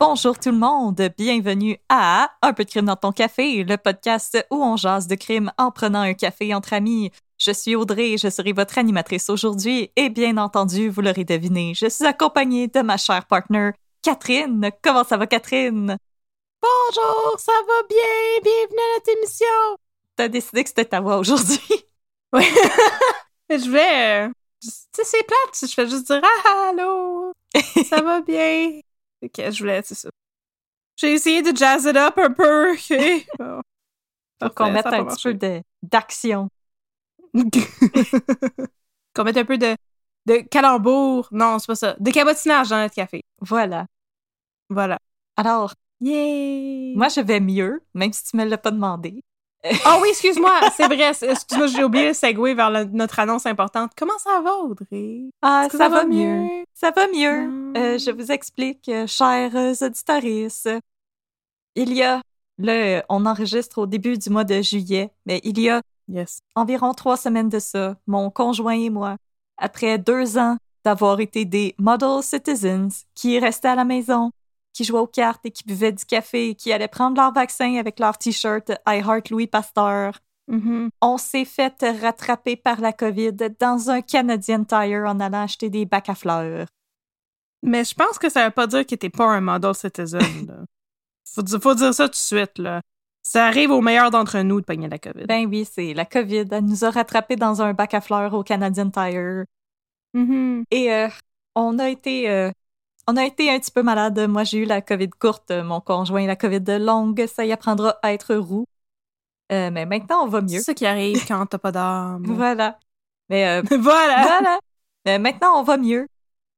Bonjour tout le monde, bienvenue à Un peu de crime dans ton café, le podcast où on jase de crime en prenant un café entre amis. Je suis Audrey, je serai votre animatrice aujourd'hui et bien entendu, vous l'aurez deviné, je suis accompagnée de ma chère partner, Catherine. Comment ça va, Catherine? Bonjour, ça va bien, bienvenue à notre émission. T'as décidé que c'était ta voix aujourd'hui? Oui. je vais. Tu sais, c'est plate, je fais juste dire ah, allô, ça va bien? Ok, je voulais, c'est ça. J'ai essayé de jazz it up un peu? Bon. Pour qu'on mette un petit peu de- d'action. qu'on mette un peu de, de calembour. Non, c'est pas ça. De cabotinage dans notre café. Voilà. Voilà. Alors, Yay! moi, je vais mieux, même si tu me l'as pas demandé. Oh oui, excuse-moi, c'est vrai. Excuse-moi, j'ai oublié le segue vers le- notre annonce importante. Comment ça va, Audrey? Ah, ça, va mieux? Ça va mieux. Mm. Euh, je vous explique, euh, chers auditoristes. Il y a, là, on enregistre au début du mois de juillet, mais il y a Yes. environ trois semaines de ça, mon conjoint et moi, après deux ans d'avoir été des model citizens qui restaient à la maison, qui jouaient aux cartes et qui buvaient du café, qui allaient prendre leur vaccin avec leur t-shirt I Heart Louis Pasteur, Mhm. on s'est fait rattraper par la COVID dans un Canadian Tire en allant acheter des bacs à fleurs. Mais je pense que ça veut pas dire que t'es pas un model citizen. Là. Faut, dire, faut dire ça tout de suite. Là. Ça arrive aux meilleurs d'entre nous de pogner la COVID. Ben oui, c'est la COVID. Elle nous a rattrapés dans un bac à fleurs au Canadian Tire. Mhm. Et euh, on a été euh, on a été un petit peu malade. Moi, j'ai eu la COVID courte, mon conjoint la COVID longue. Ça y apprendra à être roux. Euh, mais maintenant, on va mieux. C'est ça qui arrive quand t'as pas d'âme. Voilà. Mais euh, voilà! voilà. Mais maintenant, on va mieux.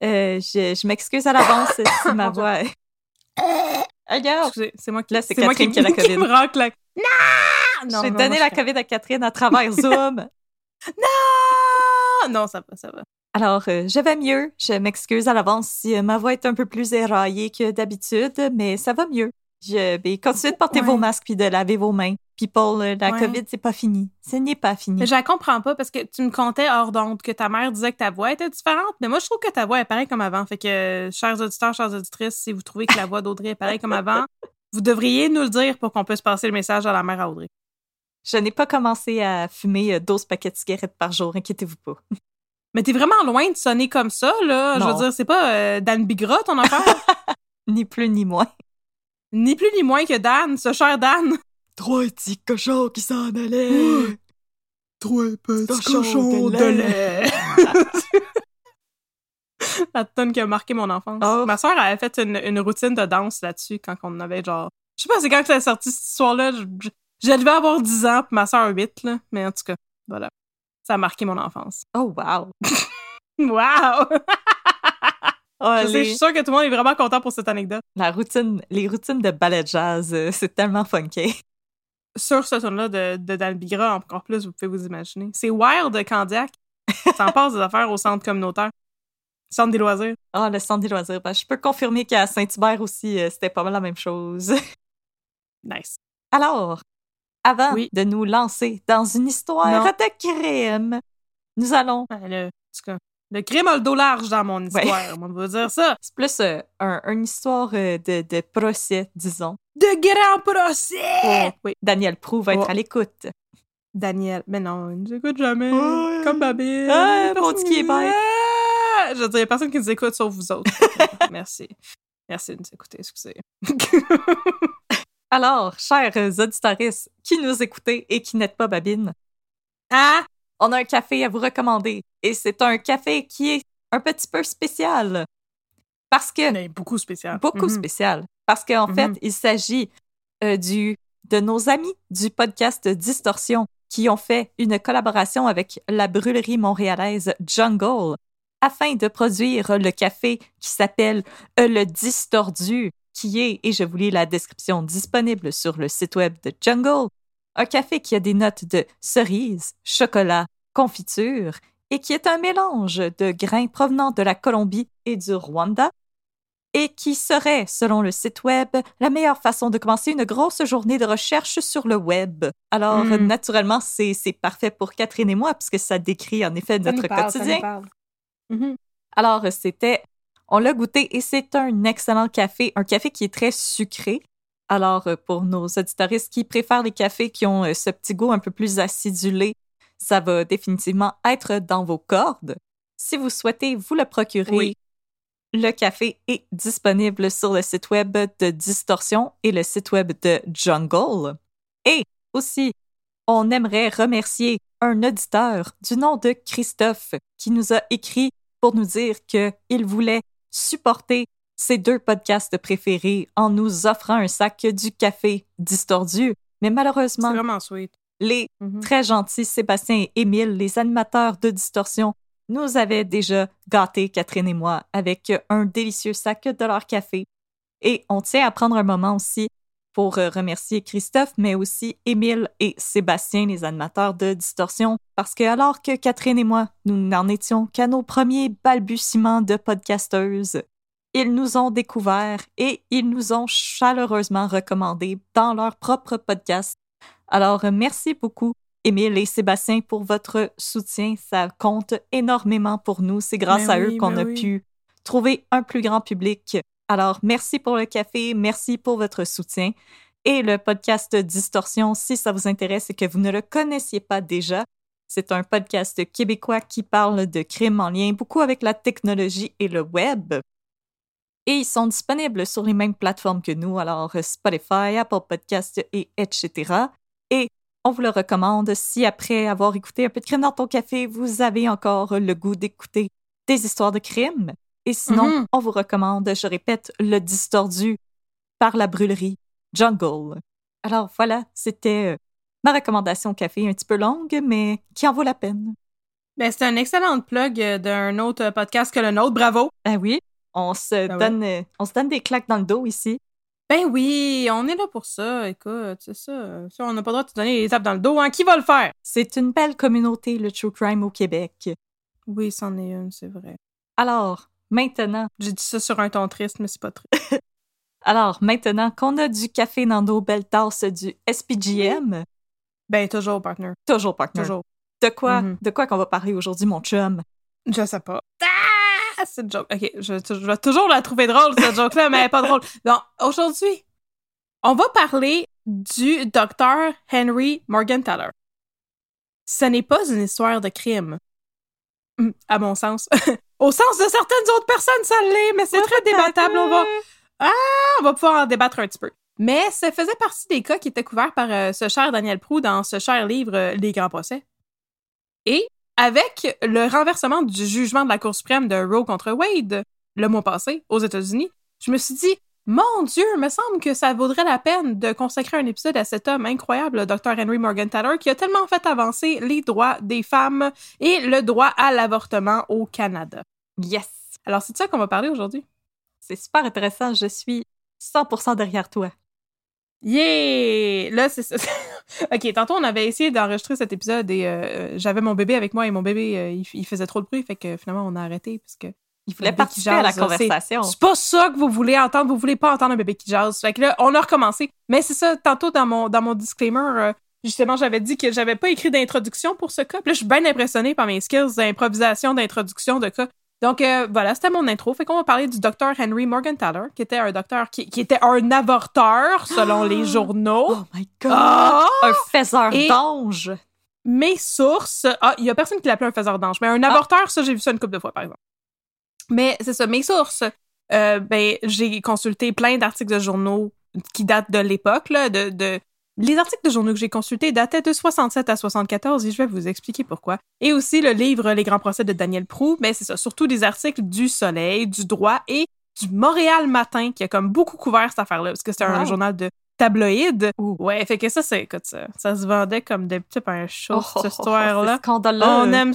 Euh, je je m'excuse à l'avance si ma voix. Regarde, c'est moi qui, Là, c'est moi Catherine qui a la qui COVID. me racle la- Non! Non, j'ai non, donné moi, la COVID à Catherine à travers Zoom. Non! Non, ça va, ça va. Alors, euh, je vais mieux. Je m'excuse à l'avance si euh, ma voix est un peu plus éraillée que d'habitude, mais ça va mieux. Je vais continuer de porter Ouais. vos masques puis de laver vos mains. People, euh, la Ouais. COVID, c'est pas fini. Ce n'est pas fini. Mais je la comprends pas parce que tu me contais hors d'onde que ta mère disait que ta voix était différente, mais moi je trouve que ta voix est pareille comme avant. Fait que, euh, chers auditeurs, chères auditrices, si vous trouvez que la voix d'Audrey est pareille comme avant, vous devriez nous le dire pour qu'on puisse passer le message à la mère à Audrey. Je n'ai pas commencé à fumer euh, 12 paquets de cigarettes par jour, inquiétez-vous pas. Mais t'es vraiment loin de sonner comme ça, là. Je veux dire, c'est pas euh, Dan Bigra ton affaire? Ni plus ni moins. ni plus ni moins que Dan, ce cher Dan. Trois petits cochons qui s'en allaient. Trois petits cochons de lait. La tonne qui a marqué mon enfance. Oh. Ma soeur avait fait une, une routine de danse là-dessus quand on avait genre. Je sais pas, c'est quand que ça a sorti cette histoire-là. Je devais avoir 10 ans, puis ma soeur 8, là. Mais en tout cas, voilà. Ça a marqué mon enfance. Oh, wow. Wow! Oh, je, sais, les- je suis sûre que tout le monde est vraiment content pour cette anecdote. La routine, les routines de ballet jazz, euh, c'est tellement funky. Sur ce ton-là de, de Dan Bigra, encore plus, vous pouvez vous imaginer. C'est Wild de Candiac. Ça en passe des affaires au centre communautaire. Centre des loisirs. Ah, le centre des loisirs. Ben, je peux confirmer qu'à Saint-Hubert aussi, euh, c'était pas mal la même chose. Nice. Alors, avant Oui. de nous lancer dans une histoire Non. de crime, nous allons. Ouais, le, le crime a le dos large dans mon histoire, on va dire ça. C'est plus euh, un- une histoire euh, de, de procès, disons. De grand procès! Oui, Daniel Prou va être Oh. à l'écoute. Daniel. Mais non, il nous écoute jamais. Ouais. Comme Babine. Ah, mon qui est bête. Ah! Je veux dire, il y a personne qui nous écoute sauf vous autres. Merci. Merci de nous écouter, excusez. Alors, chers auditeurs qui nous écoutez et qui n'êtes pas Babine, ah! on a un café à vous recommander. Et c'est un café qui est un petit peu spécial. Parce que. Mais beaucoup spécial. beaucoup Mhm. spécial. Parce qu'en fait, Mhm. il s'agit euh, du de nos amis du podcast Distorsion qui ont fait une collaboration avec la brûlerie montréalaise Jungle afin de produire le café qui s'appelle euh, le Distordu, qui est, et je vous lis la description disponible sur le site web de Jungle, un café qui a des notes de cerise, chocolat, confiture et qui est un mélange de grains provenant de la Colombie et du Rwanda et qui serait, selon le site web, la meilleure façon de commencer une grosse journée de recherche sur le web. Alors, Mm. naturellement, c'est parfait pour Catherine et moi, puisque ça décrit en effet Ça notre parle, quotidien. Mhm. Alors, c'était, on l'a goûté et c'est un excellent café, un café qui est très sucré. Alors, euh, pour nos auditoristes qui préfèrent les cafés qui ont euh, ce petit goût un peu plus acidulé, ça va définitivement être dans vos cordes. Si vous souhaitez vous le procurer, Oui. le café est disponible sur le site web de Distorsion et le site web de Jungle. Et aussi, on aimerait remercier un auditeur du nom de Christophe qui nous a écrit pour nous dire qu'il voulait supporter ses deux podcasts préférés en nous offrant un sac du café distordu. Mais malheureusement, les Mhm. très gentils Sébastien et Émile, les animateurs de Distorsion, nous avaient déjà gâtés, Catherine et moi, avec un délicieux sac de leur café. Et on tient à prendre un moment aussi pour euh, remercier Christophe, mais aussi Émile et Sébastien, les animateurs de Distorsion, parce que alors que Catherine et moi, nous n'en étions qu'à nos premiers balbutiements de podcasteuses, ils nous ont découverts et ils nous ont chaleureusement recommandés dans leur propre podcast. Alors, merci beaucoup, Émile et Sébastien, pour votre soutien. Ça compte énormément pour nous. C'est grâce Mais à eux qu'on mais a oui. pu trouver un plus grand public. Alors, merci pour le café, merci pour votre soutien. Et le podcast Distorsion, si ça vous intéresse et que vous ne le connaissiez pas déjà, c'est un podcast québécois qui parle de crimes en lien beaucoup avec la technologie et le web. Et ils sont disponibles sur les mêmes plateformes que nous, alors euh, Spotify, Apple Podcasts et etc. Et on vous le recommande si après avoir écouté un peu de crime dans ton café, vous avez encore le goût d'écouter des histoires de crimes. Et sinon, Mhm. on vous recommande, je répète, le distordu par la brûlerie Jungle. Alors voilà, c'était euh, ma recommandation café un petit peu longue, mais qui en vaut la peine. Ben, c'est un excellent plug euh, d'un autre podcast que le nôtre. Bravo! Ah oui, on se, ouais. donne, euh, on se donne des claques dans le dos ici. Ben oui, on est là pour ça. Écoute, c'est ça. Ça, on n'a pas le droit de te donner les tapes dans le dos. Hein? Qui va le faire? C'est une belle communauté, le true crime au Québec. Oui, c'en est une, c'est vrai. Alors, maintenant, J'ai dit ça sur un ton triste, mais c'est pas triste. alors maintenant qu'on a du café belles tasses du SPGM, Ben, toujours, partner. toujours partner. Toujours. De quoi, Mhm. de quoi qu'on va parler aujourd'hui, mon chum? Je sais pas. Ah! Cette joke. Ok, je, je vais toujours la trouver drôle, cette joke-là, mais elle est pas drôle. Donc, aujourd'hui, on va parler du docteur Henry Morgenthaler. Ce n'est pas une histoire de crime. Hum, À mon sens. Au sens de certaines autres personnes, ça l'est, mais c'est très débattable. On va, Ah, on va pouvoir en débattre un petit peu. Mais ça faisait partie des cas qui étaient couverts par euh, ce cher Daniel Prou dans ce cher livre euh, Les Grands Procès. Et avec le renversement du jugement de la Cour suprême de Roe contre Wade le mois passé aux États-Unis, je me suis dit, mon Dieu, me semble que ça vaudrait la peine de consacrer un épisode à cet homme incroyable, le Dr. Henry Morgenthaler, qui a tellement fait avancer les droits des femmes et le droit à l'avortement au Canada. Yes! Alors, c'est de ça qu'on va parler aujourd'hui. C'est super intéressant. Je suis 100% derrière toi. Yeah! Là, c'est ça. OK, tantôt, on avait essayé d'enregistrer cet épisode et euh, euh, j'avais mon bébé avec moi et mon bébé, euh, il, il faisait trop de bruit, fait que finalement, on a arrêté parce que Il voulait participer à la jase, là, c'est- conversation. C'est pas ça que vous voulez entendre. Vous voulez pas entendre un bébé qui jase. Fait que là, on a recommencé. Mais c'est ça, tantôt dans mon, dans mon disclaimer, euh, justement, j'avais dit que j'avais pas écrit d'introduction pour ce cas. Puis là, je suis bien impressionnée par mes skills d'improvisation, d'introduction de cas. Donc euh, voilà, c'était mon intro. Fait qu'on va parler du docteur Henry Morgenthaler, qui était un docteur qui, qui était un avorteur selon les journaux. Oh my god! Ah! Un faiseur Et- d'ange! mes sources. Ah, il y a personne qui l'appelait un faiseur d'ange, mais un Ah. avorteur, ça, j'ai vu ça une couple de fois, par exemple. Mais c'est ça, mes sources. euh, ben, j'ai consulté plein d'articles de journaux qui datent de l'époque, là, de, de... Les articles de journaux que j'ai consultés dataient de 67 à 74 et je vais vous expliquer pourquoi. Et aussi le livre Les grands procès de Daniel Proux, mais c'est ça, surtout des articles du Soleil, du Droit et du Montréal Matin qui a comme beaucoup couvert cette affaire-là parce que c'était un journal de tabloïd. Ouh. Ouais, fait que ça, c'est, écoute, ça, ça se vendait comme des petits pains chauds, Oh, oh, cette oh, histoire-là. c'est scandaleux. On aime.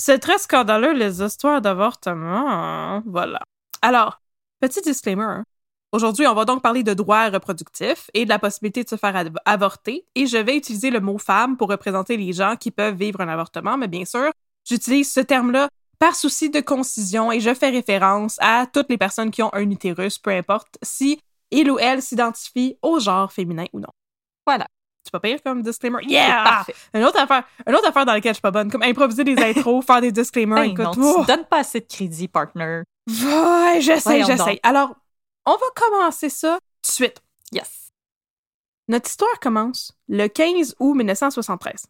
C'est très scandaleux, les histoires d'avortement. Voilà. Alors, petit disclaimer. hein. Aujourd'hui, on va donc parler de droits reproductifs et de la possibilité de se faire av- avorter. Et je vais utiliser le mot femme pour représenter les gens qui peuvent vivre un avortement. Mais bien sûr, j'utilise ce terme-là par souci de concision et je fais référence à toutes les personnes qui ont un utérus, peu importe si il ou elle s'identifie au genre féminin ou non. Voilà. C'est pas pire comme disclaimer? C'est Yeah! parfait. Une autre affaire, une autre affaire dans laquelle je suis pas bonne, comme improviser des intros, faire des disclaimers, Hey, non, écoute. tu oh. donnes pas assez de crédit, partner. Ouais, j'essaie, j'essaie. Alors, on va commencer ça tout de suite. Yes. Notre histoire commence le 15 août 1973.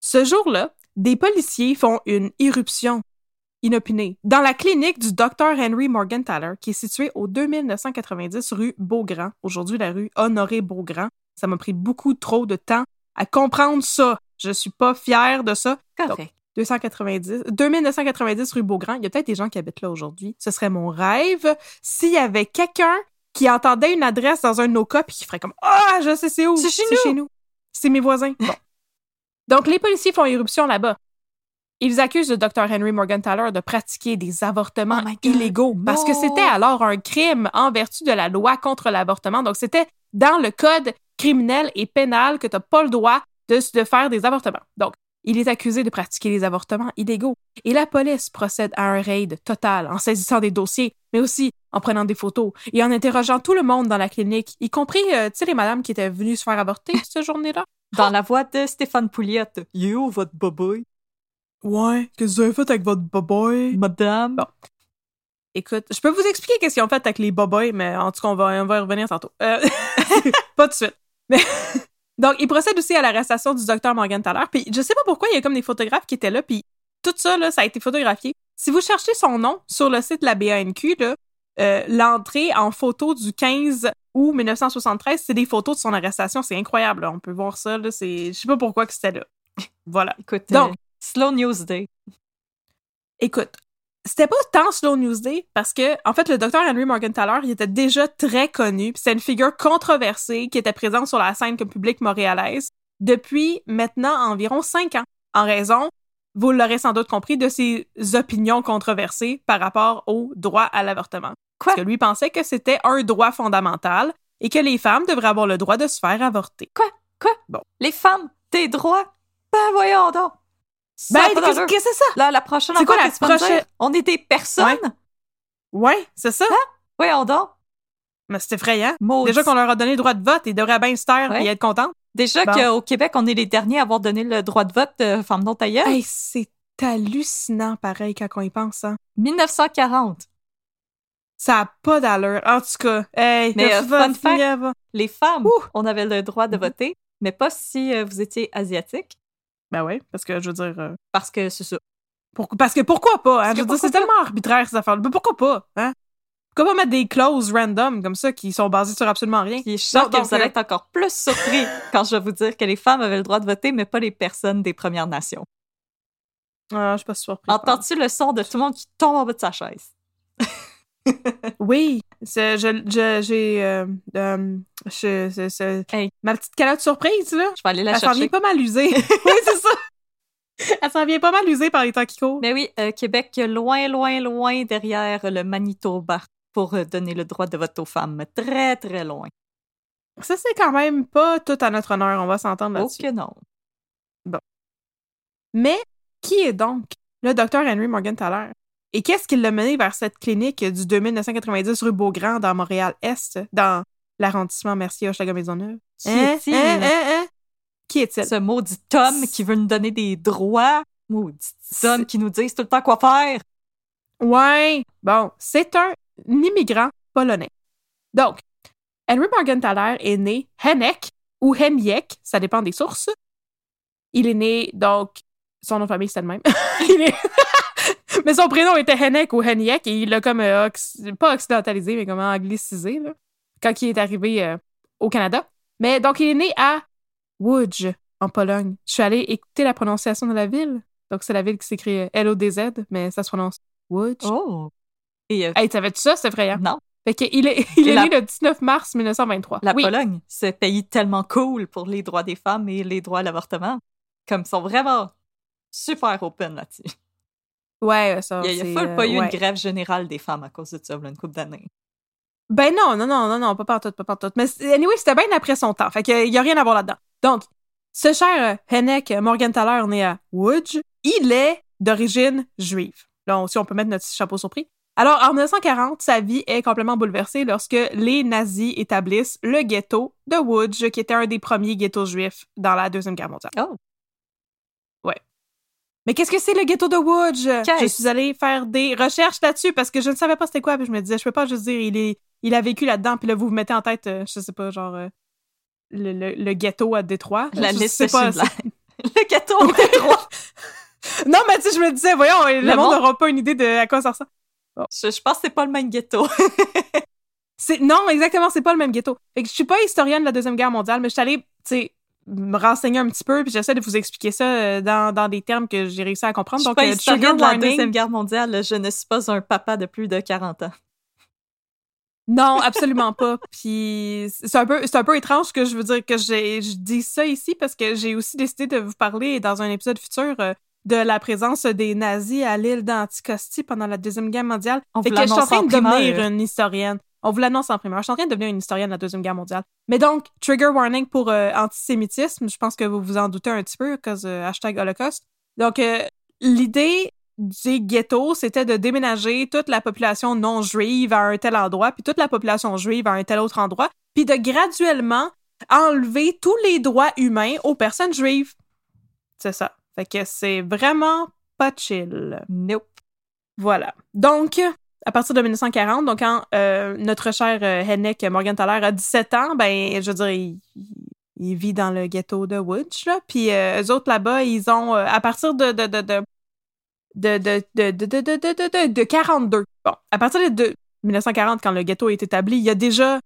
Ce jour-là, des policiers font une irruption inopinée dans la clinique du Dr. Henry Morgenthaler, qui est située au 2990 rue Beaugrand, aujourd'hui la rue Honoré Beaugrand. Ça m'a pris beaucoup trop de temps à comprendre ça. Je suis pas fière de ça. Correct. 290, 2990 rue Beaugrand. Il y a peut-être des gens qui habitent là aujourd'hui. Ce serait mon rêve s'il y avait quelqu'un qui entendait une adresse dans un de nos cas puis qui ferait comme Ah, je sais c'est où? C'est chez nous. C'est mes voisins. Bon. Donc, les policiers font irruption là-bas. Ils accusent le Dr. Henry Morgenthaler de pratiquer des avortements Oh illégaux parce que c'était alors un crime en vertu de la loi contre l'avortement. Donc, c'était dans le code criminel et pénal que tu n'as pas le droit de, de faire des avortements. Donc, il est accusé de pratiquer les avortements illégaux. Et la police procède à un raid total en saisissant des dossiers, mais aussi en prenant des photos et en interrogeant tout le monde dans la clinique, y compris, euh, tu sais, les madames qui étaient venues se faire avorter cette journée-là. Dans la voix de Stéphane Pouliette. You, votre boboy. Ouais, qu'est-ce que vous avez fait avec votre boboy? Madame. Bon. Écoute, je peux vous expliquer qu'est-ce qu'ils ont fait avec les boboys, mais en tout cas, on va, on va y revenir tantôt. Euh, pas tout de suite. Mais donc, il procède aussi à l'arrestation du docteur Morgenthaler. Puis je sais pas pourquoi, il y a comme des photographes qui étaient là, puis tout ça, là, ça a été photographié. Si vous cherchez son nom sur le site de la BANQ, euh, l'entrée en photo du 15 août 1973, c'est des photos de son arrestation. C'est incroyable. là. On peut voir ça. Là, c'est... Je sais pas pourquoi que c'était là. Voilà. Écoute, Donc- euh, Slow News Day. Écoute, c'était pas tant Slow News Day parce que, en fait, le docteur Henry Morgenthaler, il était déjà très connu. puis C'est une figure controversée qui était présente sur la scène comme public montréalaise depuis maintenant environ cinq ans, en raison, vous l'aurez sans doute compris, de ses opinions controversées par rapport au droit à l'avortement. Quoi? Parce que lui pensait que c'était un droit fondamental et que les femmes devraient avoir le droit de se faire avorter. Les femmes, tes droits? Ben voyons donc. Ben, qu'est-ce que c'est ça? Là, la prochaine C'est quoi la prochaine- On est des personnes. Ouais, c'est ça. Voyons donc. Mais c'est effrayant. Maudit. Déjà qu'on leur a donné le droit de vote, ils devraient bien se taire Ouais. et être contents. Déjà Bon. qu'au Québec, on est les derniers à avoir donné le droit de vote de femmes non tailleuses. Hey, c'est hallucinant, pareil, quand on y pense. Hein. 1940. Ça a pas d'allure. En tout cas, hey, Mais, euh, fun fact-. Les femmes, Ouh. on avait le droit de Mhm. voter, mais pas si euh, vous étiez asiatique, Ben oui, parce que je veux dire. euh, parce que c'est ça. pour- parce que pourquoi pas? Hein? Je veux dire, c'est tellement arbitraire, ces affaires-là. Mais pourquoi pas? Hein? Pourquoi pas mettre des clauses random comme ça qui sont basées sur absolument rien? Puis je suis sûre que vous allez être encore plus surpris quand je vais vous dire que les femmes avaient le droit de voter, mais pas les personnes des Premières Nations. Ah, je suis pas surprise. Entends-tu le son de tout le monde qui tombe en bas de sa chaise? Oui, je, je, j'ai. euh, euh, je- Hey. Ma petite calotte surprise, là. Je vais aller la Elle s'en vient pas mal usée. oui, c'est ça. Elle s'en vient pas mal usée par les temps qui courent. Mais oui, euh, Québec, loin, loin, loin derrière le Manitoba pour donner le droit de vote aux femmes. Très, très loin. Ça, c'est quand même pas tout à notre honneur, on va s'entendre Oh là-dessus. que non. Mais qui est donc le docteur Henry Morgenthaler? Et qu'est-ce qui l'a mené vers cette clinique du 2990 rue Beaugrand dans Montréal-Est, dans l'arrondissement Mercier-Hochelaga-Maisonneuve? Qui Hein? est-il? Hein? Hein? Hein? Qui est-il? Ce maudit Tom qui veut nous donner des droits. Maudit Tom qui nous dit tout le temps quoi faire. Ouais. Bon, c'est un immigrant polonais. Donc, Henry Morgenthaler est né Hennek ou Henjek, ça dépend des sources. Il est né, donc, son nom de famille, c'était le même. Il est- mais son prénom était Hennek ou Henjek et il l'a comme, euh, pas occidentalisé, mais comme anglicisé, là, quand il est arrivé euh, au Canada. Mais donc, il est né à Łódź, en Pologne. Je suis allée écouter la prononciation de la ville. Donc, c'est la ville qui s'écrit euh, L-O-D-Z, mais ça se prononce Łódź. Oh. Et euh, Hey, savais-tu ça? C'est effrayant? non, Fait que il est, il est la- né le 19 mars 1923. la oui. Pologne, ce pays tellement cool pour les droits des femmes et les droits à l'avortement. Comme ils sont vraiment super open là-dessus. Ouais, ça. Il y a, full euh, pas eu ouais. une grève générale des femmes à cause de ça, a une couple d'années. Ben non, non, non, non, non, pas partout, pas partout. Mais anyway, c'était bien après son temps. Fait que y a rien à voir là-dedans. Donc, ce cher euh, Hennek Morgenthaler, né à Łódź, il est d'origine juive. Là, on- si on peut mettre notre chapeau surpris. Alors, en 1940, sa vie est complètement bouleversée lorsque les nazis établissent le ghetto de Łódź, qui était un des premiers ghettos juifs dans la Deuxième Guerre mondiale. Oh. Mais qu'est-ce que c'est le ghetto de Łódź? Je suis allée faire des recherches là-dessus parce que je ne savais pas c'était quoi. Puis je me disais, je peux pas juste dire, il, est, il a vécu là-dedans. Puis là, vous vous mettez en tête, euh, je sais pas, genre, euh, le, le- le ghetto à Détroit. La Je liste sais pas. Le gâteau en Détroit. Non, mais tu sais, je me disais, voyons, le, Le monde n'aura pas une idée de à quoi ça ressemble. Je, je pense que c'est pas le même ghetto. C'est non, exactement, c'est pas le même ghetto. Fait que je suis pas historienne de la Deuxième Guerre mondiale, mais je suis allée, tu sais, me renseigner un petit peu, puis j'essaie de vous expliquer ça euh, dans, dans des termes que j'ai réussi à Je comprendre. suis Donc, pas euh, trigger de la. Deuxième Guerre mondiale, je ne suis pas un papa de plus de 40 ans. Non, absolument pas. Puis c'est un peu, c'est un peu étrange que je veux dire que j'ai, je dis ça ici parce que j'ai aussi décidé de vous parler dans un épisode futur euh, de la présence des nazis à l'île d'Anticosti pendant la deuxième guerre mondiale. On fait que je suis en l'annonce train en de devenir une historienne. On vous l'annonce en primaire. Je suis en train de devenir une historienne de la deuxième guerre mondiale. Mais donc, trigger warning pour euh, antisémitisme. Je pense que vous vous en doutez un petit peu, cause euh, hashtag Holocauste. Donc, euh, l'idée du ghetto, c'était de déménager toute la population non juive à un tel endroit, puis toute la population juive à un tel autre endroit, puis de graduellement enlever tous les droits humains aux personnes juives. C'est ça. Fait que c'est vraiment pas chill. Nope. Voilà. Donc, à partir de 1940, donc quand euh, notre cher Hennek Morgenthaler a 17 ans, ben, je veux dire, il, vit dans le ghetto de Woods, là. Puis euh, eux autres là-bas, ils ont, à partir de de de, de de de de de de 42. Bon, à partir de 1940, quand le ghetto est établi, il y a déjà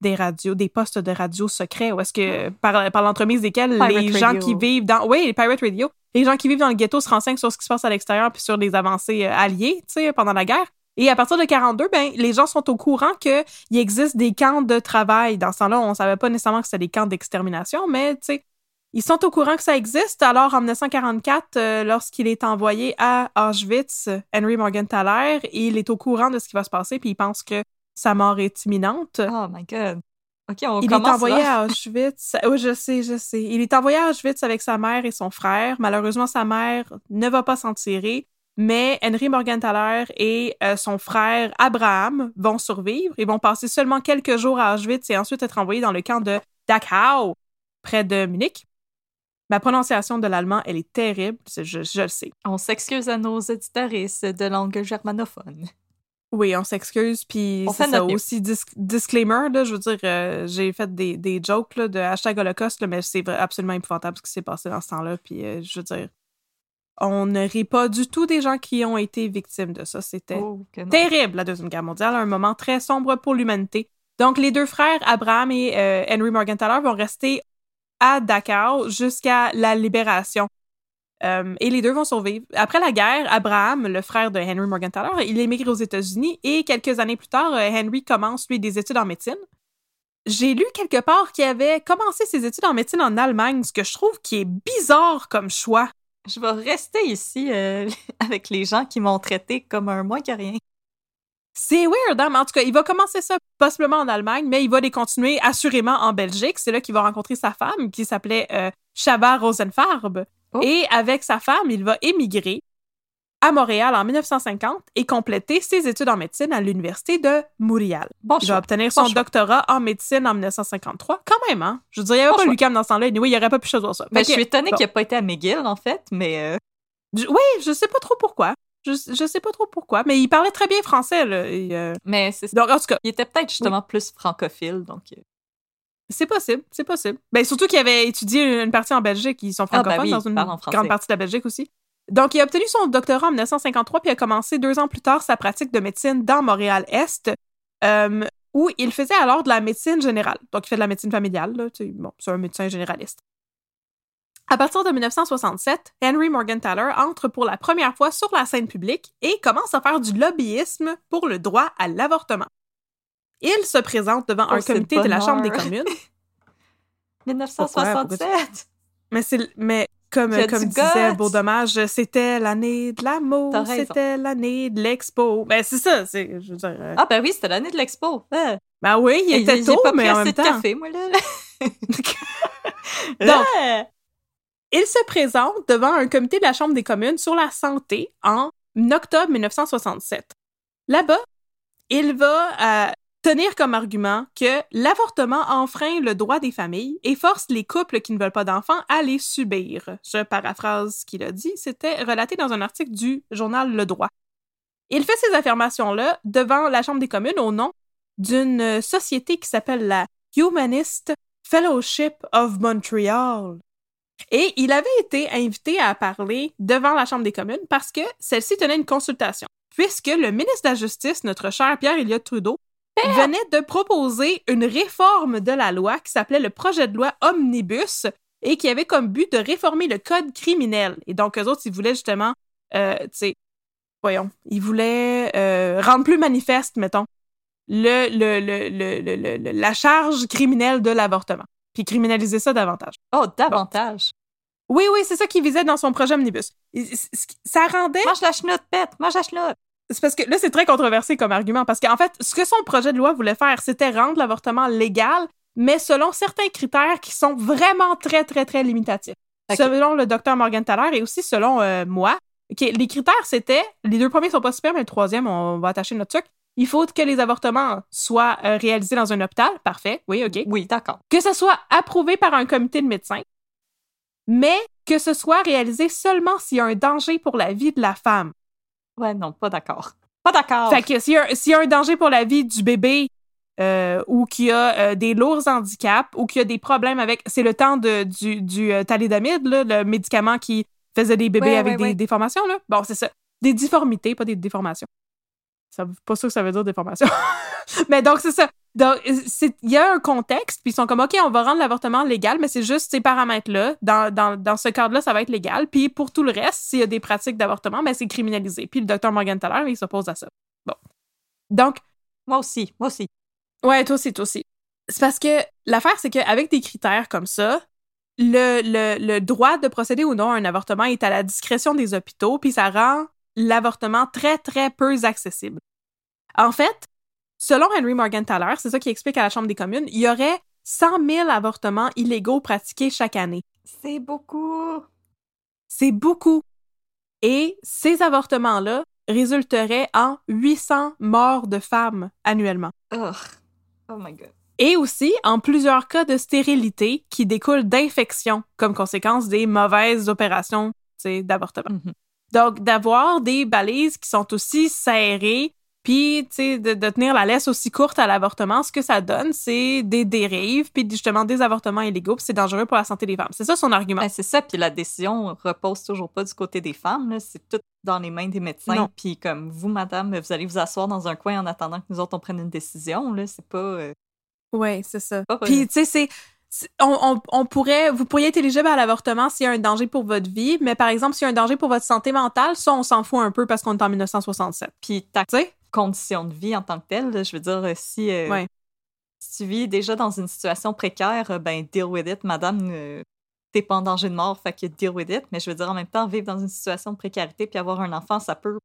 des radios, des postes de radio secrets, où est-ce que par, par l'entremise desquels les gens qui vivent dans, oui, les pirate radio, les gens qui vivent dans le ghetto se renseignent sur ce qui se passe à l'extérieur puis sur les avancées alliées, tu sais, pendant la guerre. Et à partir de 42, ben, les gens sont au courant qu'il existe des camps de travail. Dans ce temps-là, on savait pas nécessairement que c'était des camps d'extermination, mais, tu sais, ils sont au courant que ça existe. Alors, en 1944, euh, lorsqu'il est envoyé à Auschwitz, Henry Morgenthaler, il est au courant de ce qui va se passer puis il pense que sa mort est imminente. Oh my god. OK, on Il est envoyé là. à Auschwitz. Oui, je sais, je sais. Il est envoyé à Auschwitz avec sa mère et son frère. Malheureusement, sa mère ne va pas s'en tirer. Mais Henry Morgenthaler et euh, son frère Abraham vont survivre. Ils vont passer seulement quelques jours à Auschwitz et ensuite être envoyés dans le camp de Dachau, près de Munich. Ma prononciation de l'allemand, elle est terrible, je, le sais. On s'excuse à nos auditoristes de langue germanophone. Oui, on s'excuse, puis c'est ça mieux. aussi dis- disclaimer là, je veux dire, euh, j'ai fait des, des jokes là, de hashtag Holocauste, là, mais c'est absolument épouvantable ce qui s'est passé dans ce temps-là, puis euh, je veux dire, on ne rit pas du tout des gens qui ont été victimes de ça. C'était Oh, terrible la deuxième guerre mondiale, un moment très sombre pour l'humanité. Donc les deux frères Abraham et euh, Henry Morgenthaler vont rester à Dachau jusqu'à la libération. Euh, et les deux vont survivre. Après la guerre, Abraham, le frère de Henry Morgenthaler, il émigre aux États-Unis et quelques années plus tard, euh, Henry commence lui des études en médecine. J'ai lu quelque part qu'il avait commencé ses études en médecine en Allemagne, ce que je trouve qui est bizarre comme choix. Je vais rester ici euh, avec les gens qui m'ont traité comme un moins que rien. C'est weird, hein? Mais en tout cas, il va commencer ça possiblement en Allemagne, mais il va les continuer assurément en Belgique. C'est là qu'il va rencontrer sa femme, qui s'appelait euh, Chaba Rosenfarb. Oh. Et avec sa femme, il va émigrer à Montréal en 1950 et compléter ses études en médecine à l'université de Montréal. Bon Il choix. va obtenir Bon son choix. doctorat en médecine en 1953. Quand même, hein? Je veux dire, il n'y avait Bon pas l'UQAM dans ce temps-là. Anyway, il n'y aurait pas pu choisir ça. Ben, Fait je suis étonnée qu'il n'ait pas été à McGill, en fait, mais euh, Je- Oui, je sais pas trop pourquoi. Je, je sais pas trop pourquoi, mais il parlait très bien français, là. et, euh, mais c'est Donc, en tout cas, Il était peut-être justement plus francophile, donc. euh, c'est possible, c'est possible. Ben, surtout qu'il avait étudié une partie en Belgique, ils sont Ah, ben francophones oui, dans une grande partie de la Belgique aussi. Donc, il a obtenu son doctorat en 1953, puis a commencé deux ans plus tard sa pratique de médecine dans Montréal-Est, euh, où il faisait alors de la médecine générale. Donc, il fait de la médecine familiale, là, tu sais, bon, c'est un médecin généraliste. À partir de 1967, Henry Morgenthaler entre pour la première fois sur la scène publique et commence à faire du lobbyisme pour le droit à l'avortement. Il se présente devant Oh, un c'est comité de la Chambre des communes. 1967! Mais c'est mais comme, comme disait. Beau Dommage, c'était l'année de l'amour, c'était l'année de l'expo. Ben c'est ça, c'est je veux dire. euh, Ah, ben oui, c'était l'année de l'expo. Ah. Ben oui, il était tôt, pas mais en même de temps. café, moi, là. Donc, Ah! Il se présente devant un comité de la Chambre des communes sur la santé en octobre 1967. Là-bas, il va euh, tenir comme argument que l'avortement enfreint le droit des familles et force les couples qui ne veulent pas d'enfants à les subir. Je paraphrase ce qu'il a dit, c'était relaté dans un article du journal Le Droit. Il fait ces affirmations-là devant la Chambre des communes au nom d'une société qui s'appelle la Humanist Fellowship of Montreal. Et il avait été invité à parler devant la Chambre des communes parce que celle-ci tenait une consultation, puisque le ministre de la Justice, notre cher Pierre Elliott Trudeau, venait de proposer une réforme de la loi qui s'appelait le projet de loi Omnibus et qui avait comme but de réformer le code criminel. Et donc, eux autres, ils voulaient justement, euh, tu sais, voyons, ils voulaient euh, rendre plus manifeste, mettons, le, le, le, le, la charge criminelle de l'avortement, puis criminaliser ça davantage. Oh, davantage. Oui, oui, c'est ça qu'il visait dans son projet Omnibus. Ça rendait... Mange la chenoute, pète! Mange la chenoute! C'est parce que là, c'est très controversé comme argument, parce qu'en fait, ce que son projet de loi voulait faire, c'était rendre l'avortement légal, mais selon certains critères qui sont vraiment très, très, très limitatifs. Selon le docteur Morgan Thaler et aussi selon euh, moi. OK, les critères, c'était... Les deux premiers sont pas super, mais le troisième, on va attacher notre truc. Il faut que les avortements soient euh, réalisés dans un hôpital. Parfait, oui, OK. Oui, d'accord. que ce soit approuvé par un comité de médecins, mais que ce soit réalisé seulement s'il y a un danger pour la vie de la femme. Ouais, non, pas d'accord. Pas d'accord! Fait que s'il y, y a un danger pour la vie du bébé euh, ou qu'il y a euh, des lourds handicaps ou qu'il y a des problèmes avec... C'est le temps de, du, du euh, thalidomide, là, le médicament qui faisait des bébés Ouais, avec ouais, des ouais. déformations. Là. Bon, c'est ça. Des difformités, pas des déformations. Ça, pas sûr que ça veut dire déformation. mais donc, c'est ça. Donc, c'est- il y a un contexte, puis ils sont comme, OK, on va rendre l'avortement légal, mais c'est juste ces paramètres-là. Dans, dans, dans ce cadre-là, ça va être légal. Puis pour tout le reste, s'il y a des pratiques d'avortement, ben, c'est criminalisé. Puis le docteur Morgan Thaler, il s'oppose à ça. Bon. Donc, Moi aussi, moi aussi. Ouais, toi aussi, toi aussi. C'est parce que l'affaire, c'est qu'avec des critères comme ça, le, le, le droit de procéder ou non à un avortement est à la discrétion des hôpitaux, puis ça rend l'avortement très, très peu accessible. En fait, selon Henry Morgan Thaler, c'est ça qui explique à la Chambre des communes, il y aurait 100 000 avortements illégaux pratiqués chaque année. C'est beaucoup. C'est beaucoup. Et ces avortements-là résulteraient en 800 morts de femmes annuellement. Oh, oh my god. et aussi en plusieurs cas de stérilité qui découlent d'infections comme conséquence des mauvaises opérations d'avortement. Mhm. Donc, d'avoir des balises qui sont aussi serrées, puis tu sais, de, de tenir la laisse aussi courte à l'avortement, ce que ça donne, c'est des dérives, puis justement des avortements illégaux, puis c'est dangereux pour la santé des femmes. C'est ça son argument. Ben, c'est ça, puis la décision repose toujours pas du côté des femmes, là. c'est tout dans les mains des médecins. Puis comme vous, madame, vous allez vous asseoir dans un coin en attendant que nous autres on prenne une décision, là, c'est pas... euh, Oui, c'est ça. Puis, tu sais, c'est. On, on, on pourrait, vous pourriez être éligible à l'avortement s'il y a un danger pour votre vie, mais par exemple, s'il y a un danger pour votre santé mentale, ça, on s'en fout un peu parce qu'on est en 1967. Puis Tu sais? Condition de vie en tant que telle, là, je veux dire, euh, si, euh, Ouais. si tu vis déjà dans une situation précaire, euh, ben deal with it, madame, euh, t'es pas en danger de mort, fait que deal with it. Mais je veux dire, en même temps, vivre dans une situation de précarité puis avoir un enfant, ça peut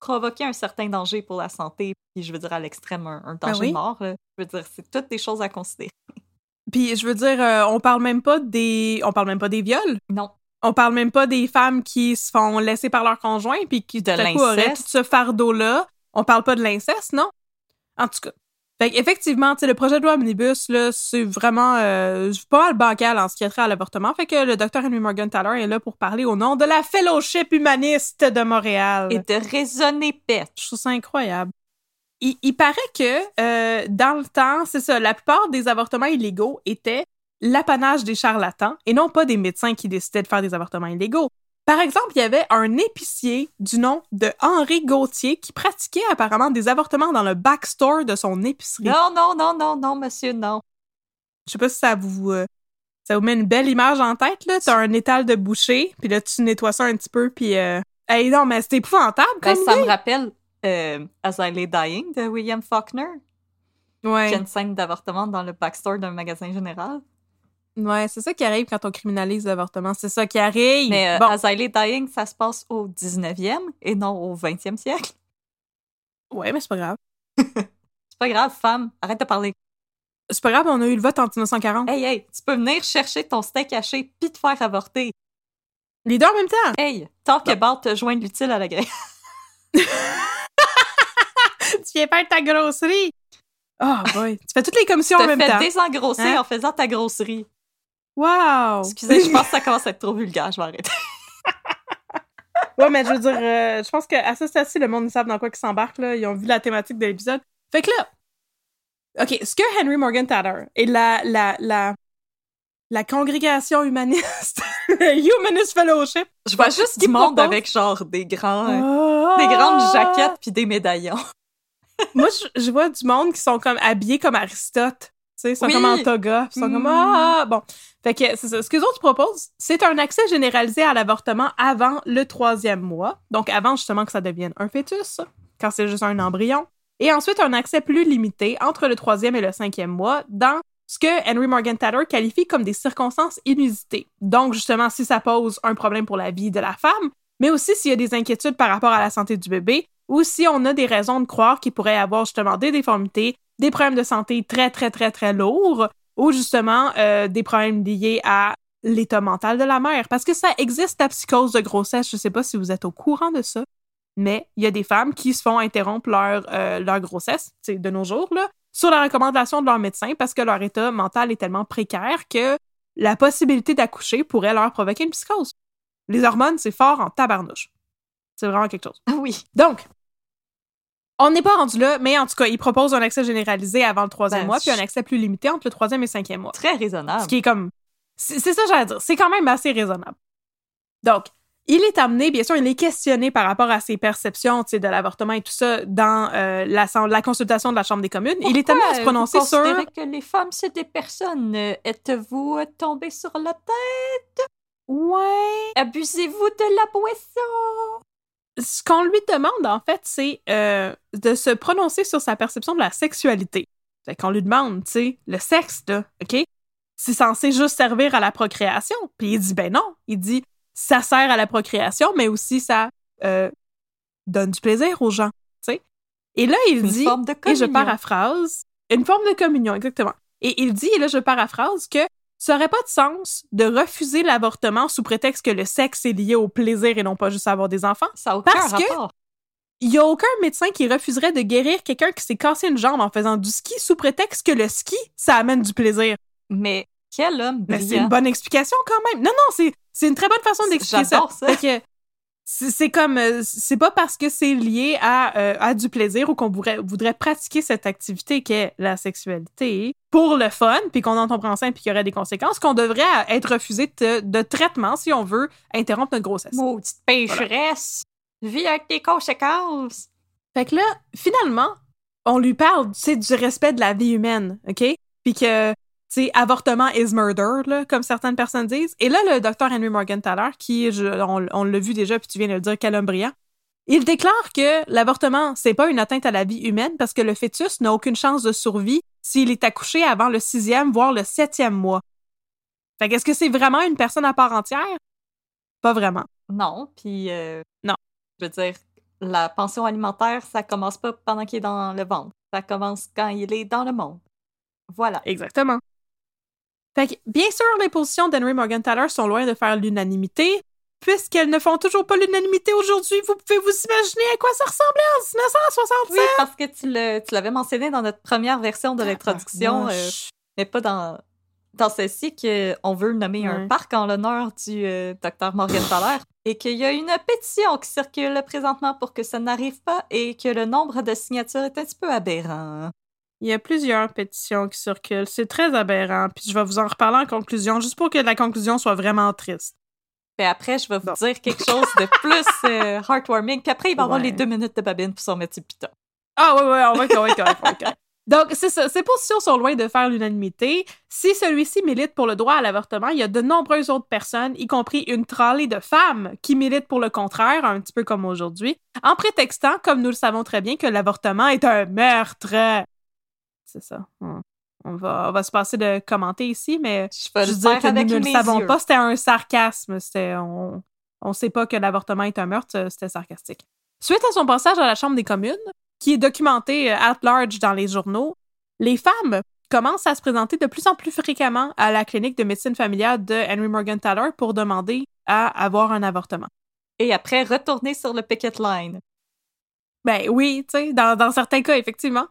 provoquer un certain danger pour la santé, puis je veux dire, à l'extrême, un, un danger oui. de mort. là. Je veux dire, c'est toutes des choses à considérer. Puis, je veux dire, euh, on parle même pas des. On parle même pas des viols. Non. On parle même pas des femmes qui se font laisser par leur conjoint puis qui De tout à coup auraient l'inceste. tout ce fardeau-là. On parle pas de l'inceste, non? En tout cas. Fait effectivement, tu sais, le projet de loi Omnibus, là, c'est vraiment euh, pas mal bancal en ce qui a trait à l'avortement. Fait que le docteur Henry Morgan Taylor est là pour parler au nom de la Fellowship humaniste de Montréal. Et de raisonner pète. Je trouve ça incroyable. Il, il paraît que euh, dans le temps, c'est ça, la plupart des avortements illégaux étaient l'apanage des charlatans et non pas des médecins qui décidaient de faire des avortements illégaux. Par exemple, il y avait un épicier du nom de Henri Gauthier qui pratiquait apparemment des avortements dans le backstore de son épicerie. Non, non, non, non, non, monsieur, non. Je sais pas si ça vous euh, ça vous met une belle image en tête là, t'as un étal de boucher, puis là tu nettoies ça un petit peu puis euh... hey, non mais c'était épouvantable Ben, comme ça idée. me rappelle euh, As I Lay Dying de William Faulkner, Ouais. qui a une scène d'avortement dans le backstore d'un magasin général. Ouais, c'est ça qui arrive quand on criminalise l'avortement. C'est ça qui arrive. Mais euh, bon, As I Lay Dying, ça se passe au 19e et non au 20e siècle. ouais, mais c'est pas grave. C'est pas grave, femme, arrête de parler. C'est pas grave, on a eu le vote en 1940. Hey, hey, tu peux venir chercher ton steak haché puis te faire avorter. Les deux en même temps. Hey, talk about te joindre l'utile à la grève. tu viens faire ta grosserie. Oh boy, tu fais toutes les commissions en te même fais temps. désengrosser Hein? en faisant ta grosserie. Wow. Excusez, je pense que ça commence à être trop vulgaire, je vais arrêter. ouais, mais je veux dire, euh, je pense qu'à ce stade-ci, le monde, ils savent dans quoi ils s'embarquent, là. Ils ont vu la thématique de l'épisode. Fait que là, OK, ce que Henry Morgan Tatter et la, la, la, la congrégation humaniste, le Humanist Fellowship, Je vois juste du monde propose- avec genre des grands, euh, Ah! des grandes jaquettes puis des médaillons. Moi, je, je vois du monde qui sont comme habillés comme Aristote. Ils sont Oui. comme en toga. Ils sont comme Mm. ah bon. Fait que c'est ça. Ce que les autres proposent, c'est un accès généralisé à l'avortement avant le troisième mois. Donc avant justement que ça devienne un fœtus, quand c'est juste un embryon. Et ensuite un accès plus limité entre le troisième et le cinquième mois dans ce que Henry Morgan Taylor qualifie comme des circonstances inusitées. Donc justement si ça pose un problème pour la vie de la femme, mais aussi s'il y a des inquiétudes par rapport à la santé du bébé ou si on a des raisons de croire qu'il pourrait avoir justement des déformités, des problèmes de santé très, très, très, très lourds, ou justement euh, des problèmes liés à l'état mental de la mère. Parce que ça existe la psychose de grossesse. Je sais pas si vous êtes au courant de ça, mais il y a des femmes qui se font interrompre leur, euh, leur grossesse, de nos jours, là, sur la recommandation de leur médecin parce que leur état mental est tellement précaire que la possibilité d'accoucher pourrait leur provoquer une psychose. Les hormones, c'est fort en tabarnouche. C'est vraiment quelque chose. Oui. Donc, on n'est pas rendu là, mais en tout cas, il propose un accès généralisé avant le troisième Ben, mois, puis un accès plus limité entre le troisième et cinquième mois. Très raisonnable. Ce qui est comme... C'est ça que j'allais dire. C'est quand même assez raisonnable. Donc, il est amené, bien sûr, il est questionné par rapport à ses perceptions de l'avortement et tout ça dans euh, la, la consultation de la Chambre des communes. il est amené à se prononcer vous sur... que les femmes, c'est des personnes? Euh, Êtes-vous euh, tombé sur la tête? Ouais... Abusez-vous de la boisson? Ce qu'on lui demande, en fait, c'est euh, de se prononcer sur sa perception de la sexualité. Fait qu'on lui demande, tu sais, le sexe, là, OK? C'est censé juste servir à la procréation? Puis il dit, ben non. Il dit, ça sert à la procréation, mais aussi ça euh, donne du plaisir aux gens, tu sais? Et là, il Une dit, forme de et je paraphrase, une forme de communion, exactement. Et il dit, et là, je paraphrase, que ça aurait pas de sens de refuser l'avortement sous prétexte que le sexe est lié au plaisir et non pas juste à avoir des enfants. Ça aucun Parce que- rapport. Il y a aucun médecin qui refuserait de guérir quelqu'un qui s'est cassé une jambe en faisant du ski sous prétexte que le ski, ça amène du plaisir. Mais quel homme Mais c'est une bonne explication quand même. Non, non, c'est, c'est une très bonne façon d'expliquer ça. Ça. Fait que c'est, c'est comme, euh, c'est pas parce que c'est lié à, euh, à du plaisir ou qu'on voudrait, voudrait pratiquer cette activité qu'est la sexualité pour le fun, puis qu'on en tombe enceinte puis qu'il y aurait des conséquences, qu'on devrait être refusé de, de traitement si on veut interrompre notre grossesse. Maudite pécheresse. Vis avec tes conséquences. Fait que là, finalement, on lui parle, tu sais, du respect de la vie humaine, OK? Puis que, sais, avortement is murder, là, comme certaines personnes disent. Et là, le docteur Henry Morgan Taylor, qui, je- on, on l'a vu déjà, puis tu viens de le dire, brillant, il déclare que l'avortement, c'est pas une atteinte à la vie humaine parce que le fœtus n'a aucune chance de survie s'il est accouché avant le sixième, voire le septième mois. Fait qu'est-ce que c'est vraiment une personne à part entière? Pas vraiment. Non, puis... euh, Non. Je veux dire, la pension alimentaire, ça commence pas pendant qu'il est dans le ventre. Ça commence quand il est dans le monde. Voilà. Exactement. Fait que, bien sûr, les positions d'Henry Morgenthaler sont loin de faire l'unanimité, puisqu'elles ne font toujours pas l'unanimité aujourd'hui. Vous pouvez vous imaginer à quoi ça ressemblait en 1967? Oui, parce que tu le- tu l'avais mentionné dans notre première version de l'introduction, euh, mais pas dans, dans celle-ci, qu'on veut nommer un parc en l'honneur du euh, docteur Morgenthaler et qu'il y a une pétition qui circule présentement pour que ça n'arrive pas et que le nombre de signatures est un petit peu aberrant. Il y a plusieurs pétitions qui circulent. C'est très aberrant. Puis je vais vous en reparler en conclusion, juste pour que la conclusion soit vraiment triste. Puis après, je vais vous Bon. dire quelque chose de plus euh, heartwarming. Puis après, il va y avoir les deux minutes de babine pour sur le piton. Ah oui, oui, on va correct, correct, correct, correct. Donc, c'est ça. Ces positions sont loin de faire l'unanimité. Si celui-ci milite pour le droit à l'avortement, il y a de nombreuses autres personnes, y compris une trolley de femmes, qui militent pour le contraire, un petit peu comme aujourd'hui, en prétextant, comme nous le savons très bien, que l'avortement est un meurtre. C'est ça. On- On va, on va se passer de commenter ici, mais Je veux dire que nous ne le savons yeux. pas. C'était un sarcasme. C'était, on, on sait pas que l'avortement est un meurtre. euh, C'était sarcastique. Suite à son passage à la Chambre des communes, qui est documenté euh, at large dans les journaux, les femmes commencent à se présenter de plus en plus fréquemment à la clinique de médecine familiale de Henry Morgenthaler pour demander à avoir un avortement. Et après, retourner sur le picket line. Ben oui, tu sais, dans, dans certains cas, effectivement.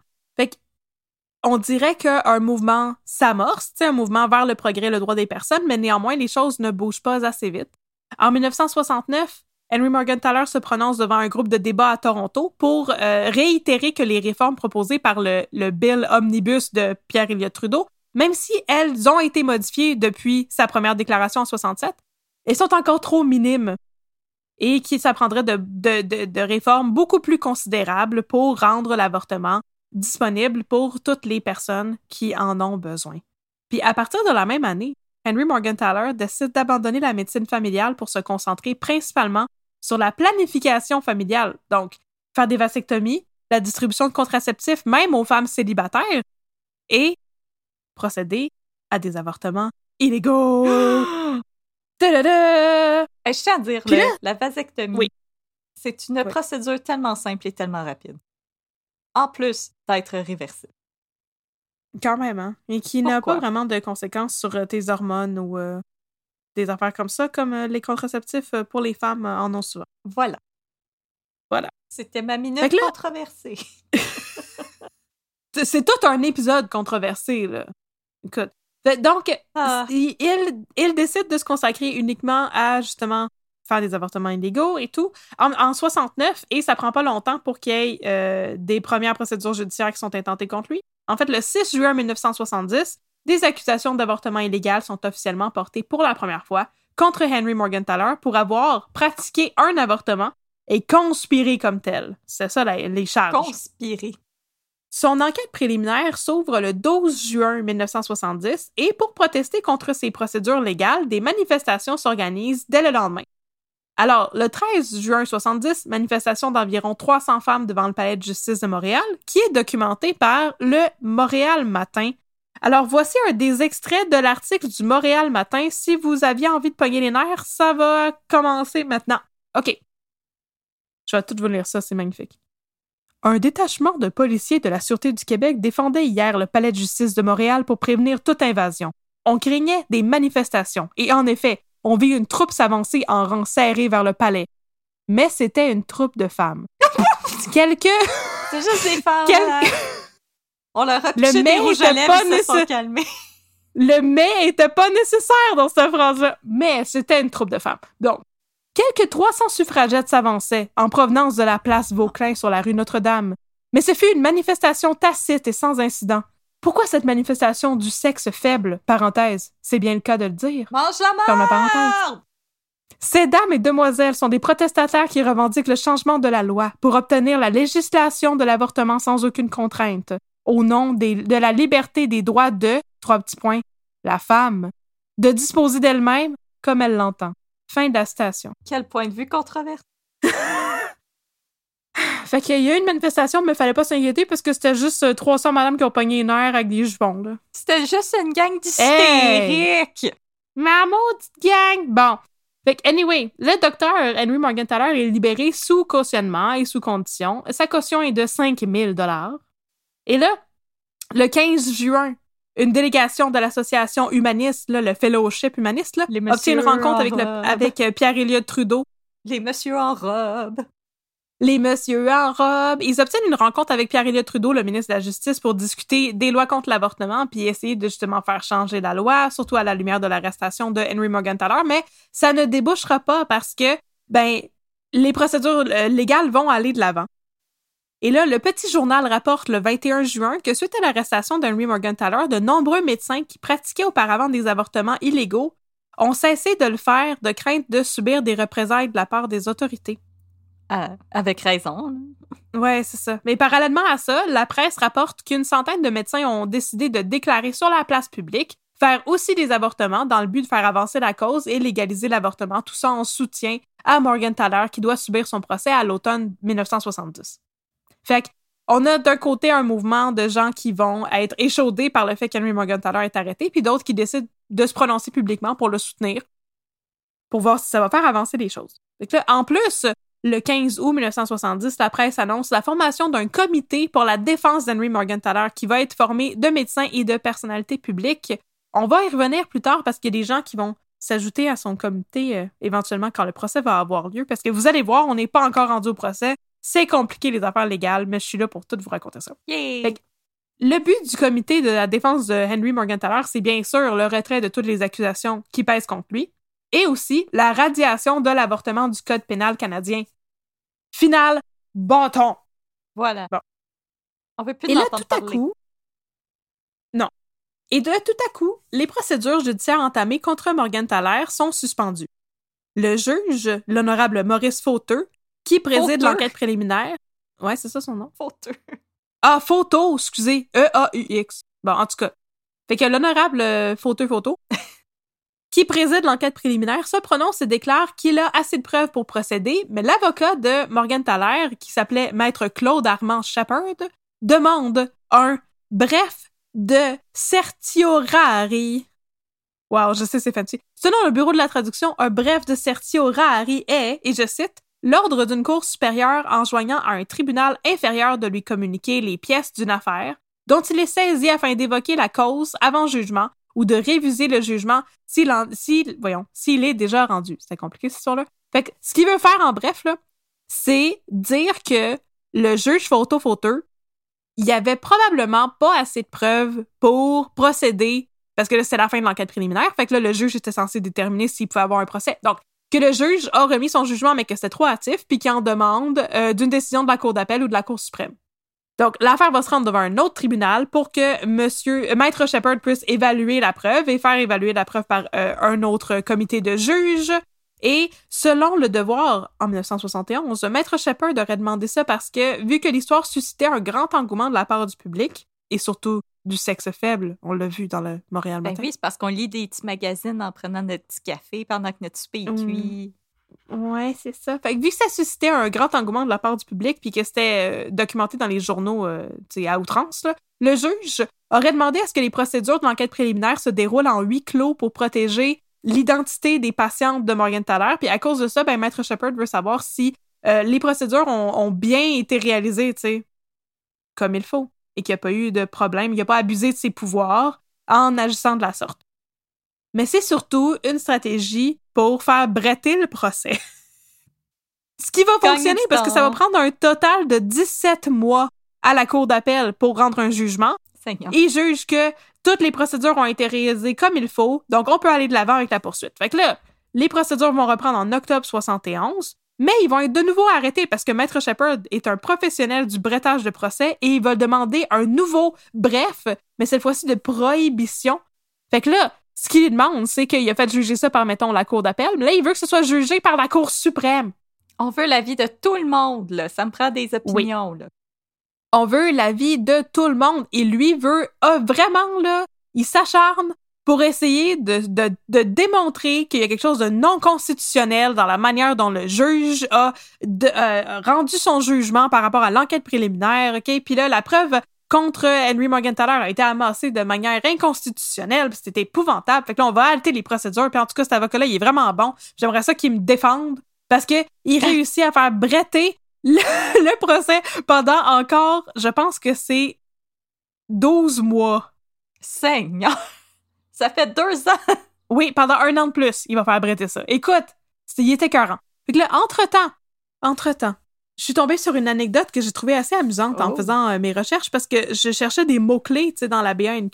On dirait qu'un mouvement s'amorce, un mouvement vers le progrès et le droit des personnes, mais néanmoins, les choses ne bougent pas assez vite. En 1969, Henry Morgenthaler se prononce devant un groupe de débat à Toronto pour euh, réitérer que les réformes proposées par le, Bill Omnibus de Pierre Elliott Trudeau, même si elles ont été modifiées depuis sa première déclaration en 67, elles sont encore trop minimes et qui s'apprendrait de réformes beaucoup plus considérables pour rendre l'avortement disponible pour toutes les personnes qui en ont besoin. Puis à partir de la même année, Henry Morgenthaler décide d'abandonner la médecine familiale pour se concentrer principalement sur la planification familiale, donc faire des vasectomies, la distribution de contraceptifs même aux femmes célibataires et procéder à des avortements illégaux. Je tiens à dire, le- la vasectomie, Oui. c'est une Oui. procédure tellement simple et tellement rapide. En plus d'être réversible. Quand même, hein? Et qui n'a pas vraiment de conséquences sur euh, tes hormones ou euh, des affaires comme ça, comme euh, les contraceptifs pour les femmes euh, en ont souvent. Voilà. Voilà. C'était ma minute là- controversée. C'est- tout un épisode controversé, là. Écoute. Donc, Ah. il, il décide de se consacrer uniquement à, justement, faire des avortements illégaux et tout, en, en 69, et ça prend pas longtemps pour qu'il y ait euh, des premières procédures judiciaires qui sont intentées contre lui. En fait, le 6 juin 1970, des accusations d'avortement illégal sont officiellement portées pour la première fois contre Henry Morgenthaler pour avoir pratiqué un avortement et conspiré comme tel. C'est ça la- les charges. Conspiré. Son enquête préliminaire s'ouvre le 12 juin 1970 et pour protester contre ces procédures légales, des manifestations s'organisent dès le lendemain. Alors, le 13 juin 70, manifestation d'environ 300 femmes devant le palais de justice de Montréal, qui est documentée par le Montréal Matin. Alors, voici un des extraits de l'article du Montréal Matin. Si vous aviez envie de pogner les nerfs, ça va commencer maintenant. OK. Je vais tout vous lire ça, c'est magnifique. Un détachement de policiers de la Sûreté du Québec défendait hier le palais de justice de Montréal pour prévenir toute invasion. On craignait des manifestations, et en effet, on vit une troupe s'avancer en rang serré vers le palais. Mais c'était une troupe de femmes. Quelques... C'est juste des femmes. Hein. On leur a Le mais était pas nécessaire. Le mais était pas nécessaire dans cette phrase-là, mais c'était une troupe de femmes. Donc, quelques 300 suffragettes s'avançaient en provenance de la place Vauclin sur la rue Notre-Dame. Mais ce fut une manifestation tacite et sans incident. Pourquoi cette manifestation du sexe faible, parenthèse, c'est bien le cas de le dire? Mange la merde! Ces dames et demoiselles sont des protestataires qui revendiquent le changement de la loi pour obtenir la législation de l'avortement sans aucune contrainte, au nom des- de la liberté des droits de, trois petits points, la femme, de disposer d'elle-même comme elle l'entend. Fin de la citation. Quel point de vue controversé. Fait qu'il y a eu une manifestation, mais fallait pas s'inquiéter parce que c'était juste euh, 300 madames qui ont pogné une heure avec des jupons, là. C'était juste une gang d'hystériques. Ma maudite gang! Bon. Fait que, anyway, le docteur Henry Morgenthaler est libéré sous cautionnement et sous condition. Sa caution est de 5000 dollars. Et là, le 15 juin, une délégation de l'association humaniste, là, le fellowship humaniste, là, obtient une rencontre en avec, le, avec euh, Pierre-Éliott Trudeau, Les messieurs en robe. Les messieurs en robe. Ils obtiennent une rencontre avec Pierre-Éliott Trudeau, le ministre de la Justice, pour discuter des lois contre l'avortement, puis essayer de justement faire changer la loi, surtout à la lumière de l'arrestation de Henry Morgenthaler. Mais ça ne débouchera pas parce que, ben, les procédures euh, légales vont aller de l'avant. Et là, le petit journal rapporte le 21 juin que suite à l'arrestation d'Henry Morgenthaler, de nombreux médecins qui pratiquaient auparavant des avortements illégaux ont cessé de le faire de crainte de subir des représailles de la part des autorités. Avec raison. Ouais, c'est ça. Mais parallèlement à ça, la presse rapporte qu'une centaine de médecins ont décidé de déclarer sur la place publique faire aussi des avortements dans le but de faire avancer la cause et légaliser l'avortement, tout ça en soutien à Morgan Thaler qui doit subir son procès à l'automne 1970. Fait on a d'un côté un mouvement de gens qui vont être échaudés par le fait qu'Henry Morgan Thaler est arrêté, puis d'autres qui décident de se prononcer publiquement pour le soutenir, pour voir si ça va faire avancer les choses. Là, en plus, le 15 août 1970, la presse annonce la formation d'un comité pour la défense d'Henry Morgenthaler qui va être formé de médecins et de personnalités publiques. On va y revenir plus tard parce qu'il y a des gens qui vont s'ajouter à son comité euh, éventuellement quand le procès va avoir lieu. Parce que vous allez voir, on n'est pas encore rendu au procès. C'est compliqué les affaires légales, mais je suis là pour tout vous raconter ça. Yay! Le but du comité de la défense de Henry Morgenthaler, c'est bien sûr le retrait de toutes les accusations qui pèsent contre lui et aussi la radiation de l'avortement du Code pénal canadien. Final, bâton. Voilà. Bon. On veut plus Et là, tout à coup. Non. Et de tout à coup, les procédures judiciaires entamées contre Morgan Thaler sont suspendues. Le juge, l'honorable Maurice Fauteux, qui préside Fauteux? l'enquête préliminaire. Ouais, c'est ça son nom. Fauteux. Ah, photo, excusez. E-A-U-X. Bon, en tout cas. Fait que l'honorable Fauteux Photo, qui préside l'enquête préliminaire, se prononce et déclare qu'il a assez de preuves pour procéder, mais l'avocat de Morgan Thaler, qui s'appelait Maître Claude Armand Shepard, demande un bref de certiorari. Wow, je sais, c'est fancy. Selon le bureau de la traduction, un bref de certiorari est, et je cite, l'ordre d'une cour supérieure enjoignant à un tribunal inférieur de lui communiquer les pièces d'une affaire dont il est saisi afin d'évoquer la cause avant jugement ou de réviser le jugement s'il s'il- voyons, s'il est déjà rendu. C'est compliqué, cette histoire-là. Fait que, ce qu'il veut faire en bref, là, c'est dire que le juge photo-fauteux, il y avait probablement pas assez de preuves pour procéder, parce que là, c'est la fin de l'enquête préliminaire, fait que là, le juge était censé déterminer s'il pouvait avoir un procès. Donc, que le juge a remis son jugement, mais que c'était trop hâtif, puis qu'il en demande euh, d'une décision de la Cour d'appel ou de la Cour suprême. Donc, l'affaire va se rendre devant un autre tribunal pour que monsieur, euh, Maître Shepard puisse évaluer la preuve et faire évaluer la preuve par euh, un autre comité de juges. Et selon le devoir, en 1971, Maître Shepard aurait demandé ça parce que, vu que l'histoire suscitait un grand engouement de la part du public, et surtout du sexe faible, on l'a vu dans le Montréal Ben Matin. oui, c'est parce qu'on lit des petits magazines en prenant notre petit café pendant que notre souper est Mm. cuit. Ouais, c'est ça. Fait que vu que ça suscitait un grand engouement de la part du public, puis que c'était euh, documenté dans les journaux euh, à outrance, là, le juge aurait demandé à ce que les procédures de l'enquête préliminaire se déroulent en huis clos pour protéger l'identité des patientes de Morgan Thaler. Puis à cause de ça, ben, Maître Shepard veut savoir si euh, les procédures ont, ont bien été réalisées, tu sais, comme il faut, et qu'il n'y a pas eu de problème, il n'a pas abusé de ses pouvoirs en agissant de la sorte. Mais c'est surtout une stratégie pour faire bretter le procès. Ce qui va fonctionner parce que ça va prendre un total de 17 mois à la cour d'appel pour rendre un jugement. Seigneur. Il juge que toutes les procédures ont été réalisées comme il faut, donc on peut aller de l'avant avec la poursuite. Fait que là, les procédures vont reprendre en octobre 71, mais ils vont être de nouveau arrêtés parce que Maître Shepard est un professionnel du brettage de procès et il va demander un nouveau bref, mais cette fois-ci de prohibition. Fait que là, ce qu'il lui demande, c'est qu'il a fait juger ça par, mettons, la cour d'appel, mais là, il veut que ce soit jugé par la Cour suprême. On veut l'avis de tout le monde, là. Ça me prend des opinions, là. On veut l'avis de tout le monde. Et lui veut, vraiment, là, il s'acharne pour essayer de, de, de démontrer qu'il y a quelque chose de non constitutionnel dans la manière dont le juge a de- euh, rendu son jugement par rapport à l'enquête préliminaire, OK? Puis là, la preuve contre Henry Morgenthaler a été amassée de manière inconstitutionnelle, puis c'était épouvantable. Fait que là, on va halter les procédures, puis en tout cas, cet avocat-là, il est vraiment bon. J'aimerais ça qu'il me défende, parce que il réussit à faire bretter le, le procès pendant encore, je pense que c'est 12 mois. Seigneur! Ça fait deux ans! Oui, pendant un an de plus, il va faire bretter ça. Écoute, il était écœurant. Fait que là, entre-temps, entre-temps, je suis tombée sur une anecdote que j'ai trouvée assez amusante en Oh. faisant euh, mes recherches parce que je cherchais des mots-clés, tu sais, dans la BANQ.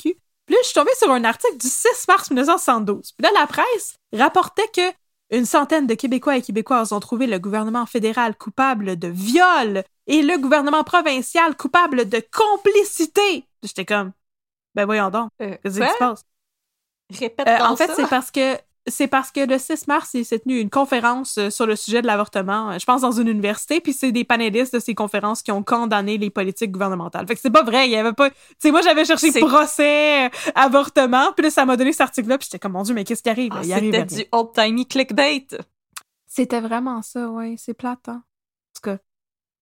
Puis là, je suis tombée sur un article du 6 mars 1972. Puis là, la presse rapportait que une centaine de Québécois et Québécoises ont trouvé le gouvernement fédéral coupable de viol et le gouvernement provincial coupable de complicité. J'étais comme, ben voyons donc, Euh, qu'est-ce quoi? qui se passe? Répète Euh, en fait, c'est parce que c'est parce que le 6 mars, il s'est tenu une conférence euh, sur le sujet de l'avortement, euh, je pense dans une université, puis c'est des panélistes de ces conférences qui ont condamné les politiques gouvernementales. Fait que c'est pas vrai, il y avait pas... Tu sais, moi, j'avais cherché procès, euh, avortement, puis là, ça m'a donné cet article-là, puis j'étais comme, mon Dieu, mais qu'est-ce qui arrive? Ah, C'était du old-timey clickbait. C'était vraiment ça, ouais, c'est plate, hein? En tout cas.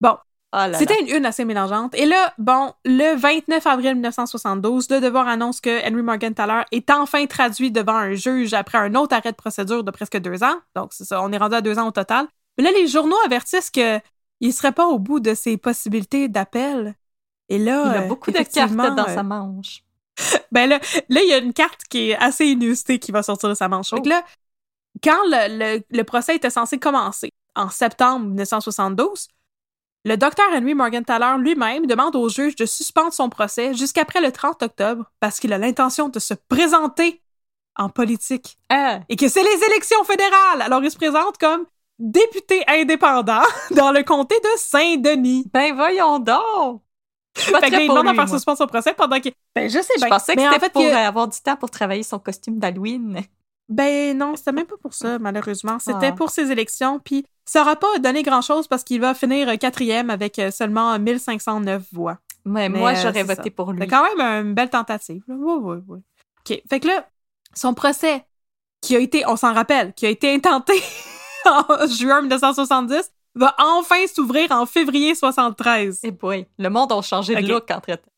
Bon, Ah c'était une une assez mélangeante. Et là, bon, le 29 avril 1972, le Devoir annonce que Henry Morgenthaler est enfin traduit devant un juge après un autre arrêt de procédure de presque deux ans. Donc, c'est ça, on est rendu à deux ans au total. Mais là, les journaux avertissent que il serait pas au bout de ses possibilités d'appel. Et là, Il a euh, beaucoup de cartes dans euh, sa manche. ben là, là, il y a une carte qui est assez inusitée qui va sortir de sa manche. Oh. là, quand le, le- le procès était censé commencer, en septembre 1972, le docteur Henry Morgenthaler lui-même demande au juge de suspendre son procès jusqu'après le 30 octobre parce qu'il a l'intention de se présenter en politique Ah, et que c'est les élections fédérales. Alors il se présente comme député indépendant dans le comté de Saint-Denis. ben voyons donc! Pas Fait demande à faire suspendre son procès pendant qu'il... Ben, je sais Je bien. pensais que Mais en c'était fait, pour avoir du temps pour travailler son costume d'Halloween. Ben non, c'était même pas pour ça, malheureusement. C'était Ah. pour ses élections, puis ça aura pas donné grand-chose parce qu'il va finir euh, quatrième avec euh, seulement 1509 voix. Mais, Mais, moi, euh, j'aurais voté ça. pour lui. C'est quand même une belle tentative. Oui, oui, oui. OK. Fait que là, son procès, qui a été, on s'en rappelle, qui a été intenté en juin 1970, va enfin s'ouvrir en février 73. Eh boy, le monde a changé de Ok. look entre-temps.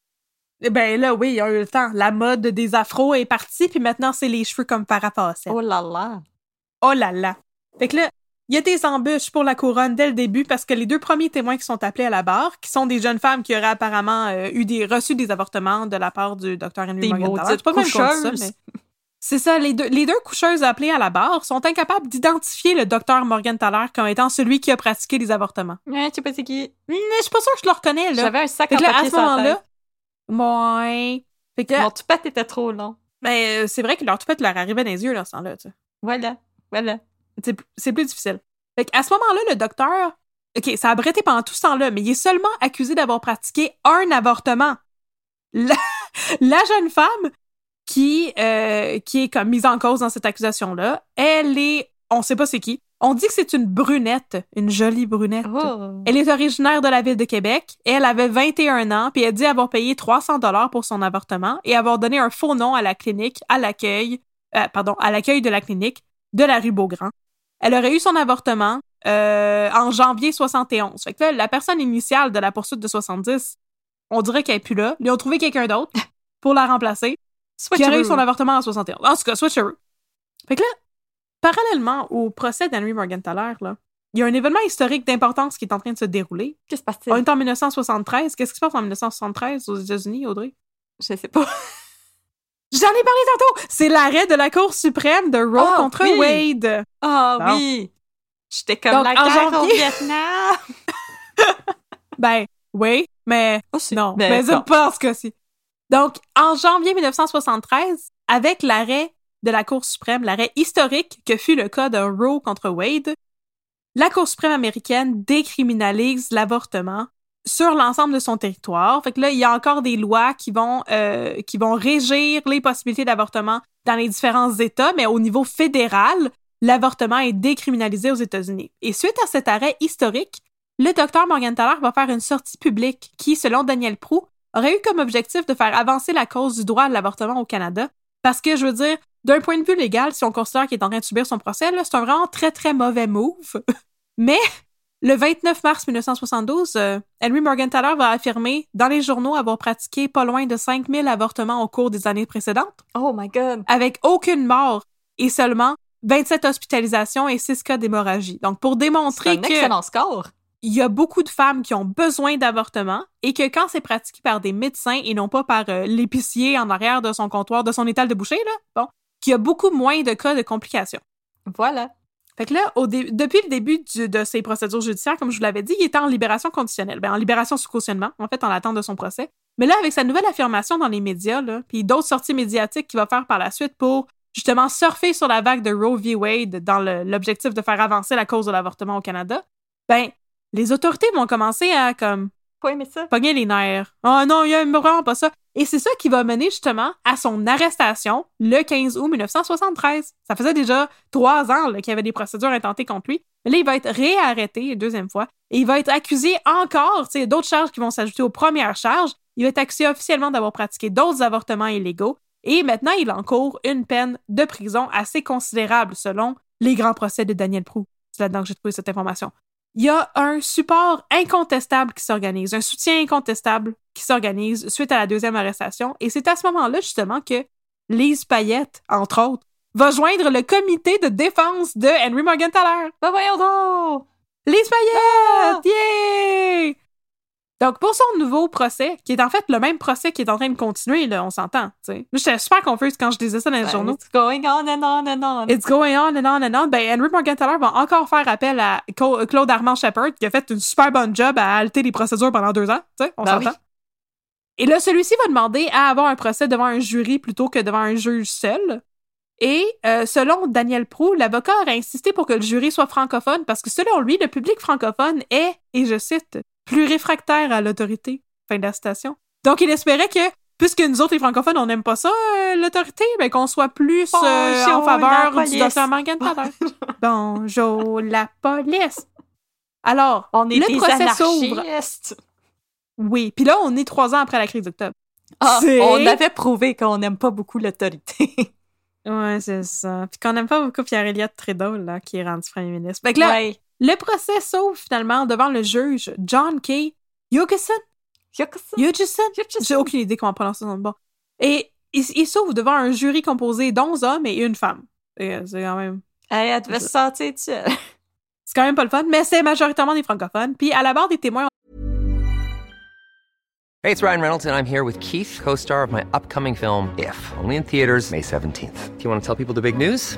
Eh Ben là, oui, il y a eu le temps. La mode des afros est partie, puis maintenant, c'est les cheveux comme parapacet. Oh là là! Oh là là! Fait que là, il y a des embûches pour la couronne dès le début parce que les deux premiers témoins qui sont appelés à la barre, qui sont des jeunes femmes qui auraient apparemment euh, eu des reçu des avortements de la part du docteur Henry Des maudites C'est pas même contre ça, coucheuses. mais- C'est ça, les deux, les deux coucheuses appelées à la barre sont incapables d'identifier le docteur Morgenthaler comme étant celui qui a pratiqué les avortements. Ouais, tu sais pas c'est qui? Mais je suis pas sûre que je le reconnais, là. J'avais un sac en là, à ce moment-là. Ouais. Fait que Mon toupette était trop long. ben, euh, c'est vrai que leur toupette leur arrivait dans les yeux, là, ce temps-là, tu sais. Voilà, voilà. C'est c'est plus difficile. Fait à ce moment-là, le docteur, OK, ça a bretté pendant tout ce temps-là, mais il est seulement accusé d'avoir pratiqué un avortement. La, la jeune femme qui, euh, qui est comme mise en cause dans cette accusation-là, elle est, on sait pas c'est qui, on dit que c'est une brunette, une jolie brunette. Oh. Elle est originaire de la ville de Québec. Elle avait 21 ans, puis elle dit avoir payé 300 dollars pour son avortement et avoir donné un faux nom à la clinique, à l'accueil, euh, pardon, à l'accueil de la clinique de la rue Beaugrand. Elle aurait eu son avortement euh, en janvier 71. Fait que là, la personne initiale de la poursuite de 70, on dirait qu'elle est plus là. Ils ont trouvé quelqu'un d'autre pour la remplacer qui aurait eu son avortement en 71. En tout cas, switcheroo. Fait que là, parallèlement au procès d'Henry Morgenthaler, là, il y a un événement historique d'importance qui est en train de se dérouler. Qu'est-ce qui se passe? On est en 1973. Qu'est-ce qui se passe en 1973 aux États-Unis, Audrey? Je sais pas. J'en ai parlé tantôt! C'est l'arrêt de la Cour suprême de Roe Ah, contre oui. Wade. Ah Bon. oui! J'étais comme Donc, la en guerre au Vietnam! Ben, oui, mais Aussi. non. Ben, mais c'est non. pas ce cas-ci. Donc, en janvier 1973, avec l'arrêt de la Cour suprême, l'arrêt historique que fut le cas de Roe contre Wade, la Cour suprême américaine décriminalise l'avortement sur l'ensemble de son territoire. Fait que là, il y a encore des lois qui vont, euh, qui vont régir les possibilités d'avortement dans les différents États, mais au niveau fédéral, l'avortement est décriminalisé aux États-Unis. Et suite à cet arrêt historique, le docteur Morgenthaler va faire une sortie publique qui, selon Daniel Prou, aurait eu comme objectif de faire avancer la cause du droit à l'avortement au Canada. Parce que, je veux dire, d'un point de vue légal, si on considère qu'il est en train de subir son procès, là, c'est un vraiment très, très mauvais move. Mais le 29 mars 1972, euh, Henry Morgenthaler va affirmer dans les journaux avoir pratiqué pas loin de 5000 avortements au cours des années précédentes, Oh my god! avec aucune mort et seulement 27 hospitalisations et 6 cas d'hémorragie. Donc, pour C'est démontrer un que... excellent score! il y a beaucoup de femmes qui ont besoin d'avortement et que quand c'est pratiqué par des médecins et non pas par euh, l'épicier en arrière de son comptoir, de son étal de boucher, là, bon, qu'il y a beaucoup moins de cas de complications. Voilà. Fait que là, au depuis le début du- de ses procédures judiciaires, comme je vous l'avais dit, il était en libération conditionnelle. Ben, en libération sous cautionnement, en fait, en attente de son procès. Mais là, avec sa nouvelle affirmation dans les médias, là, puis d'autres sorties médiatiques qu'il va faire par la suite pour justement surfer sur la vague de Roe v. Wade dans l'objectif de faire avancer la cause de l'avortement au Canada, ben, les autorités vont commencer à, comme, Pas aimé ça. pogner les nerfs. Oh non, il aime vraiment pas ça. Et c'est ça qui va mener justement à son arrestation le 15 août 1973. Ça faisait déjà trois ans qu'il y avait des procédures intentées contre lui. Là, il va être réarrêté une deuxième fois et il va être accusé encore, tu sais, d'autres charges qui vont s'ajouter aux premières charges. Il va être accusé officiellement d'avoir pratiqué d'autres avortements illégaux et maintenant il encourt une peine de prison assez considérable selon les grands procès de Daniel Prou. C'est là-dedans que j'ai trouvé cette information il y a un support incontestable qui s'organise, un soutien incontestable qui s'organise suite à la deuxième arrestation. Et c'est à ce moment-là, justement, que Lise Payette, entre autres, va joindre le comité de défense de Henry Morgenthaler. Ben voyons donc! Lise Payette! Yay! Donc, pour son nouveau procès, qui est en fait le même procès qui est en train de continuer, là, on s'entend, tu sais. Moi, j'étais super confuse quand je disais ça dans les Ben, journaux. It's going on and on and on. It's going on and on and on. Ben, Henry Morgenthaler va encore faire appel à Claude Armand Shepard, qui a fait une super bonne job à halter les procédures pendant deux ans. Tu sais, on Ben s'entend. oui. Et là, celui-ci va demander à avoir un procès devant un jury plutôt que devant un juge seul. Et euh, selon Daniel Prou, l'avocat a insisté pour que le jury soit francophone parce que selon lui, le public francophone est, et je cite, plus réfractaire à l'autorité. Fin de la citation. Donc, il espérait que, puisque nous autres, les francophones, on n'aime pas ça, euh, l'autorité, ben, qu'on soit plus euh, en faveur du docteur Morgenthaler. Bonjour, la police. Alors, On est le des procès s'ouvre. Oui, puis là, on est trois ans après la crise d'octobre. Ah, on avait prouvé qu'on n'aime pas beaucoup l'autorité. Ouais, c'est ça. Puis qu'on n'aime pas beaucoup Pierre Elliott Trudeau, là, qui est rendu premier ministre. Fait que là, ouais. Le procès s'ouvre finalement devant le juge John K. Hugison? Hugison. J'ai aucune idée comment prononcer son nom. Bon. Et il, il s'ouvre devant un jury composé d'11 hommes et une femme. Euh, C'est quand même... Hey, elle devait se sentir. C'est quand même pas le fun, mais c'est majoritairement des francophones. Puis à la barre des témoins, Hey, it's Ryan Reynolds, and I'm here with Keith, co star of my upcoming film, If, only in theaters, May 17th. Do you want to tell people the big news?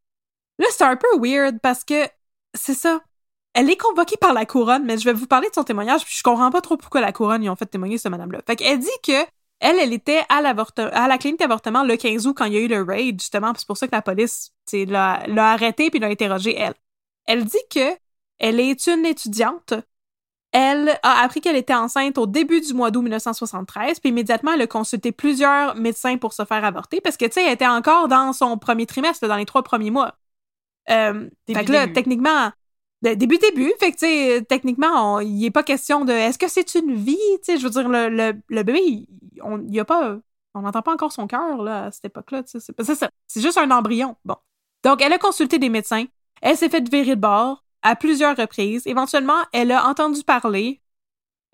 Là, c'est un peu weird parce que c'est ça. Elle est convoquée par la couronne, mais je vais vous parler de son témoignage, puis je comprends pas trop pourquoi la couronne y ont fait témoigner cette madame-là. Fait qu'elle dit que elle, elle était à, à la clinique d'avortement le 15 août quand il y a eu le raid, justement, c'est pour ça que la police l'a l'a arrêtée puis l'a interrogée, elle. Elle dit que elle est une étudiante elle a appris qu'elle était enceinte au début du mois d'août 1973, puis immédiatement, elle a consulté plusieurs médecins pour se faire avorter, parce que, tu sais, elle était encore dans son premier trimestre, dans les trois premiers mois. Euh, fait que là, début. techniquement, début, début, fait que, tu sais, techniquement, il n'est pas question de est-ce que c'est une vie, tu sais, je veux dire, le, le, le bébé, il on, y a pas, on n'entend pas encore son cœur, là, à cette époque-là, tu sais, c'est c'est ça, c'est juste un embryon. Bon. Donc, elle a consulté des médecins, elle s'est fait virer de bord à plusieurs reprises. Éventuellement, elle a entendu parler,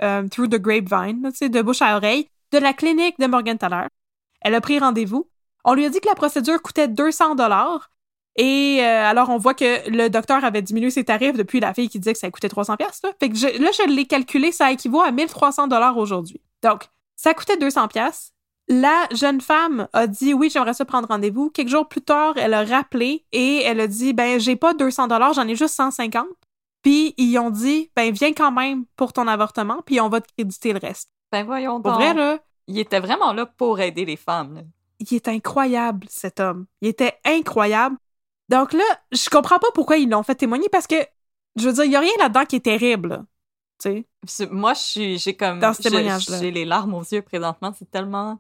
euh, through the grapevine, tu sais, de bouche à oreille, de la clinique de Morgenthaler. Elle a pris rendez-vous. On lui a dit que la procédure coûtait 200 dollars. Et euh, alors, on voit que le docteur avait diminué ses tarifs depuis la fille qui disait que ça coûtait 300 pièces. Là. Fait que je- là, je l'ai calculé, ça équivaut à 1300 dollars aujourd'hui. Donc, ça coûtait 200 pièces. La jeune femme a dit oui, j'aimerais ça prendre rendez-vous. Quelques jours plus tard, elle a rappelé et elle a dit ben j'ai pas 200 dollars, j'en ai juste 150. Puis ils ont dit ben viens quand même pour ton avortement, puis on va te créditer le reste. Ben voyons Pour donc. vrai là, Il était vraiment là pour aider les femmes. là. il est incroyable cet homme. Il était incroyable. Donc là, je comprends pas pourquoi ils l'ont fait témoigner parce que je veux dire, il y a rien là-dedans qui est terrible. Tu sais. Moi, je suis- j'ai comme. Dans ce témoignage-là. J'ai les larmes aux yeux présentement. C'est tellement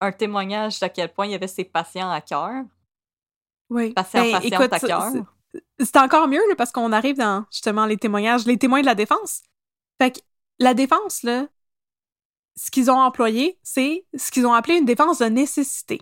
un témoignage d'à quel point il y avait ses patients à cœur. Oui. Patient, Ben, patiente écoute, à cœur. c'est- c'est encore mieux là, parce qu'on arrive dans justement les témoignages, les témoins de la défense. Fait que la défense, là, ce qu'ils ont employé, c'est ce qu'ils ont appelé une défense de nécessité.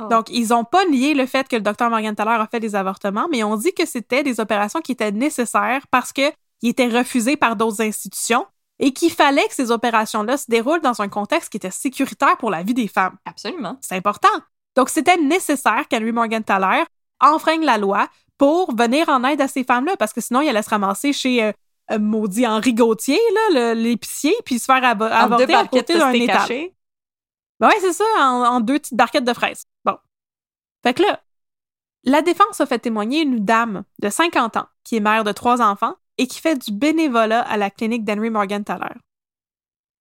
Oh. Donc, ils n'ont pas nié le fait que le docteur Morgenthaler a fait des avortements, mais on dit que c'était des opérations qui étaient nécessaires parce qu'ils étaient refusés par d'autres institutions et qu'il fallait que ces opérations-là se déroulent dans un contexte qui était sécuritaire pour la vie des femmes. Absolument. C'est important. Donc, c'était nécessaire qu'Henry Morgenthaler enfreigne la loi pour venir en aide à ces femmes-là, parce que sinon, il allait se ramasser chez euh, euh, maudit Henri Gauthier, l'épicier, puis se faire deux avorter à côté d'un étal. Ben ouais, c'est ça, en, deux petites barquettes de fraises. Bon. Fait que là, la défense a fait témoigner une dame de 50 ans qui est mère de trois enfants et qui fait du bénévolat à la clinique d'Henry Morgenthaler.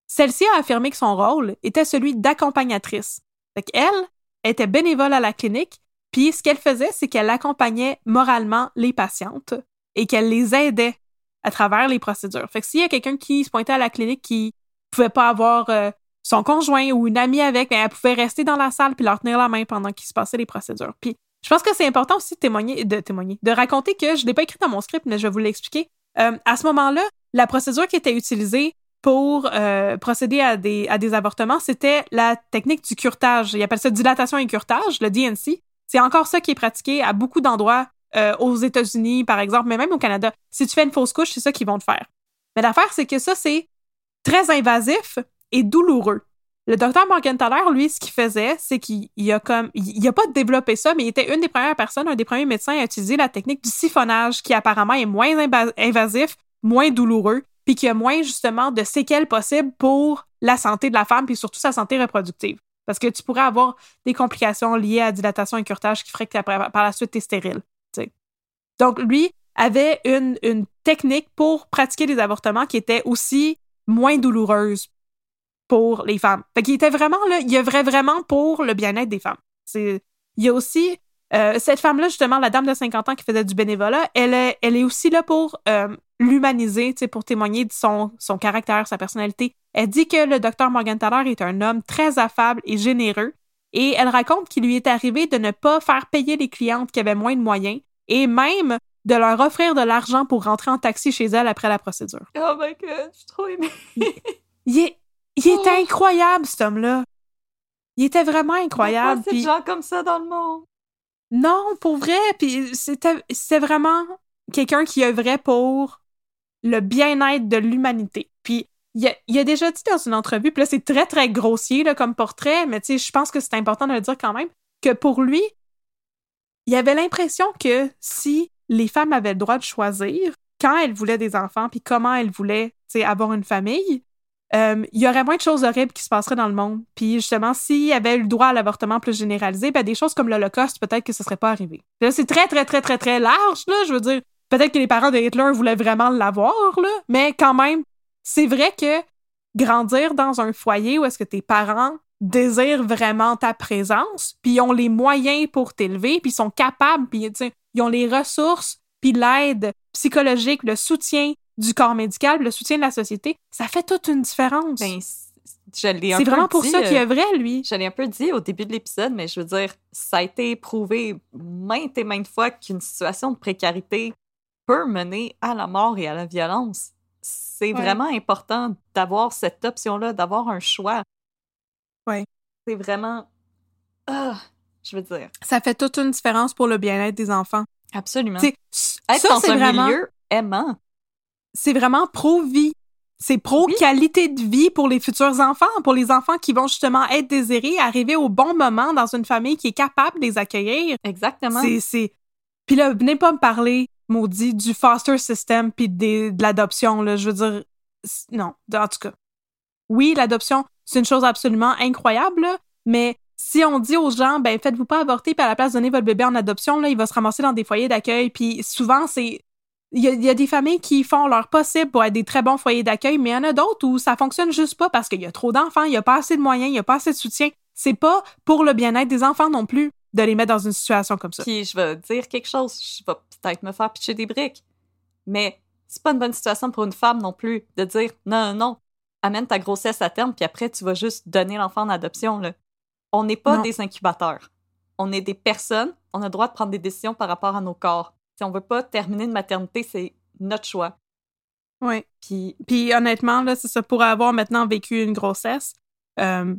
Celle-ci a affirmé que son rôle était celui d'accompagnatrice. Fait qu'elle était bénévole à la clinique, puis ce qu'elle faisait, c'est qu'elle accompagnait moralement les patientes et qu'elle les aidait à travers les procédures. Fait que s'il y a quelqu'un qui se pointait à la clinique qui pouvait pas avoir euh, son conjoint ou une amie avec, ben, elle pouvait rester dans la salle puis leur tenir la main pendant qu'il se passait les procédures. Puis je pense que c'est important aussi de témoigner, de témoigner, de raconter que je l'ai pas écrit dans mon script, mais je vais vous l'expliquer. Euh, à ce moment-là, la procédure qui était utilisée pour euh, procéder à des, à avortements, c'était la technique du curtage. Ils appellent ça dilatation et curtage, le DNC. C'est encore ça qui est pratiqué à beaucoup d'endroits euh, aux États-Unis, par exemple, mais même au Canada. Si tu fais une fausse couche, c'est ça qu'ils vont te faire. Mais l'affaire, c'est que ça, c'est très invasif et douloureux. Le docteur Morgenthaler, lui, ce qu'il faisait, c'est qu'il il a comme, il a pas développé ça, mais il était une des premières personnes, un des premiers médecins à utiliser la technique du siphonnage, qui apparemment est moins invasif, moins douloureux, puis qui a moins justement de séquelles possibles pour la santé de la femme, puis surtout sa santé reproductive. Parce que tu pourrais avoir des complications liées à dilatation et curtage qui ferait que par la suite, tu es stérile. Donc, lui avait une, une technique pour pratiquer des avortements qui était aussi moins douloureuse pour les femmes. Fait qu'il était vraiment là, il œuvrait vraiment pour le bien-être des femmes. C'est, il y a aussi euh, cette femme-là, justement, la dame de 50 ans qui faisait du bénévolat, elle est, elle est aussi là pour euh, l'humaniser, pour témoigner de son, son caractère, sa personnalité. Elle dit que le docteur Morgenthaler est un homme très affable et généreux, et elle raconte qu'il lui est arrivé de ne pas faire payer les clientes qui avaient moins de moyens, et même de leur offrir de l'argent pour rentrer en taxi chez elle après la procédure. Oh my god, je suis trop aimée. Il, est, il était Oh. incroyable, cet homme-là. Il était vraiment incroyable. Pourquoi c'est puis- de gens comme ça dans le monde? Non, pour vrai. Puis c'était vraiment quelqu'un qui œuvrait pour le bien-être de l'humanité. Puis il a, il a déjà dit dans une entrevue, puis là c'est très très grossier là, comme portrait, mais tu sais, je pense que c'est important de le dire quand même, que pour lui, il avait l'impression que si les femmes avaient le droit de choisir quand elles voulaient des enfants, puis comment elles voulaient avoir une famille, euh, il y aurait moins de choses horribles qui se passeraient dans le monde. Puis justement, s'il y avait eu le droit à l'avortement plus généralisé, ben des choses comme l'Holocauste, peut-être que ce serait pas arrivé. Là, c'est très, très, très, très, très large, là. Je veux dire, peut-être que les parents de Hitler voulaient vraiment l'avoir, là. Mais quand même, c'est vrai que grandir dans un foyer où est-ce que tes parents désirent vraiment ta présence, puis ils ont les moyens pour t'élever, puis ils sont capables, puis ils ont les ressources, puis l'aide psychologique, le soutien du corps médical, le soutien de la société, ça fait toute une différence. Ben, c'est vraiment pour dit, ça qu'il euh, œuvrait, lui. Je l'ai un peu dit au début de l'épisode, mais je veux dire, ça a été prouvé maintes et maintes fois qu'une situation de précarité peut mener à la mort et à la violence. C'est Ouais. vraiment important d'avoir cette option-là, d'avoir un choix. Ouais. C'est vraiment. Ah, je veux dire, Ça fait toute une différence pour le bien-être des enfants. absolument. Être ça, dans c'est un vraiment, milieu aimant. C'est vraiment pro-vie. C'est pro-qualité de vie pour les futurs enfants, pour les enfants qui vont justement être désirés, arriver au bon moment dans une famille qui est capable de les accueillir. Exactement. C'est. Puis là, venez pas me parler, maudit, du foster system puis des- de l'adoption, là. Je veux dire, non, en tout cas. Oui, l'adoption, c'est une chose absolument incroyable, là, mais si on dit aux gens, ben, faites-vous pas avorter, puis à la place, donnez votre bébé en adoption, là, il va se ramasser dans des foyers d'accueil, puis souvent, c'est... Il y, a, il y a des familles qui font leur possible pour être des très bons foyers d'accueil, mais il y en a d'autres où ça fonctionne juste pas parce qu'il y a trop d'enfants, il y a pas assez de moyens, il y a pas assez de soutien. C'est pas pour le bien-être des enfants non plus de les mettre dans une situation comme ça. Puis je vais dire quelque chose, je vais peut-être me faire pitcher des briques, mais c'est pas une bonne situation pour une femme non plus de dire non, non, non, amène ta grossesse à terme, puis après tu vas juste donner l'enfant en adoption. Là. On n'est pas Non. des incubateurs. On est des personnes, on a le droit de prendre des décisions par rapport à nos corps. Si on veut pas terminer une maternité, c'est notre choix. Oui. Puis, Puis honnêtement, là, c'est ça, pour avoir maintenant vécu une grossesse, euh,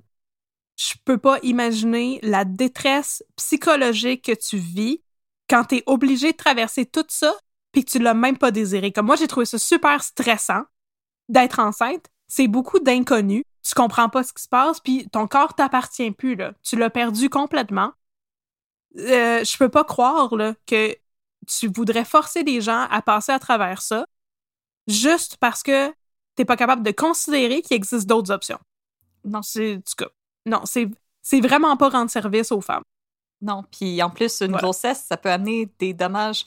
je peux pas imaginer la détresse psychologique que tu vis quand tu es obligé de traverser tout ça puis que tu l'as même pas désiré. Comme moi, j'ai trouvé ça super stressant d'être enceinte. C'est beaucoup d'inconnus. Tu comprends pas ce qui se passe, puis ton corps t'appartient plus, là. Tu l'as perdu complètement. Euh, je peux pas croire, là, que tu voudrais forcer des gens à passer à travers ça juste parce que t'es pas capable de considérer qu'il existe d'autres options. Non, c'est, tout cas, non, c'est, c'est vraiment pas rendre service aux femmes. non. Puis en plus, une Voilà. grossesse, ça peut amener des dommages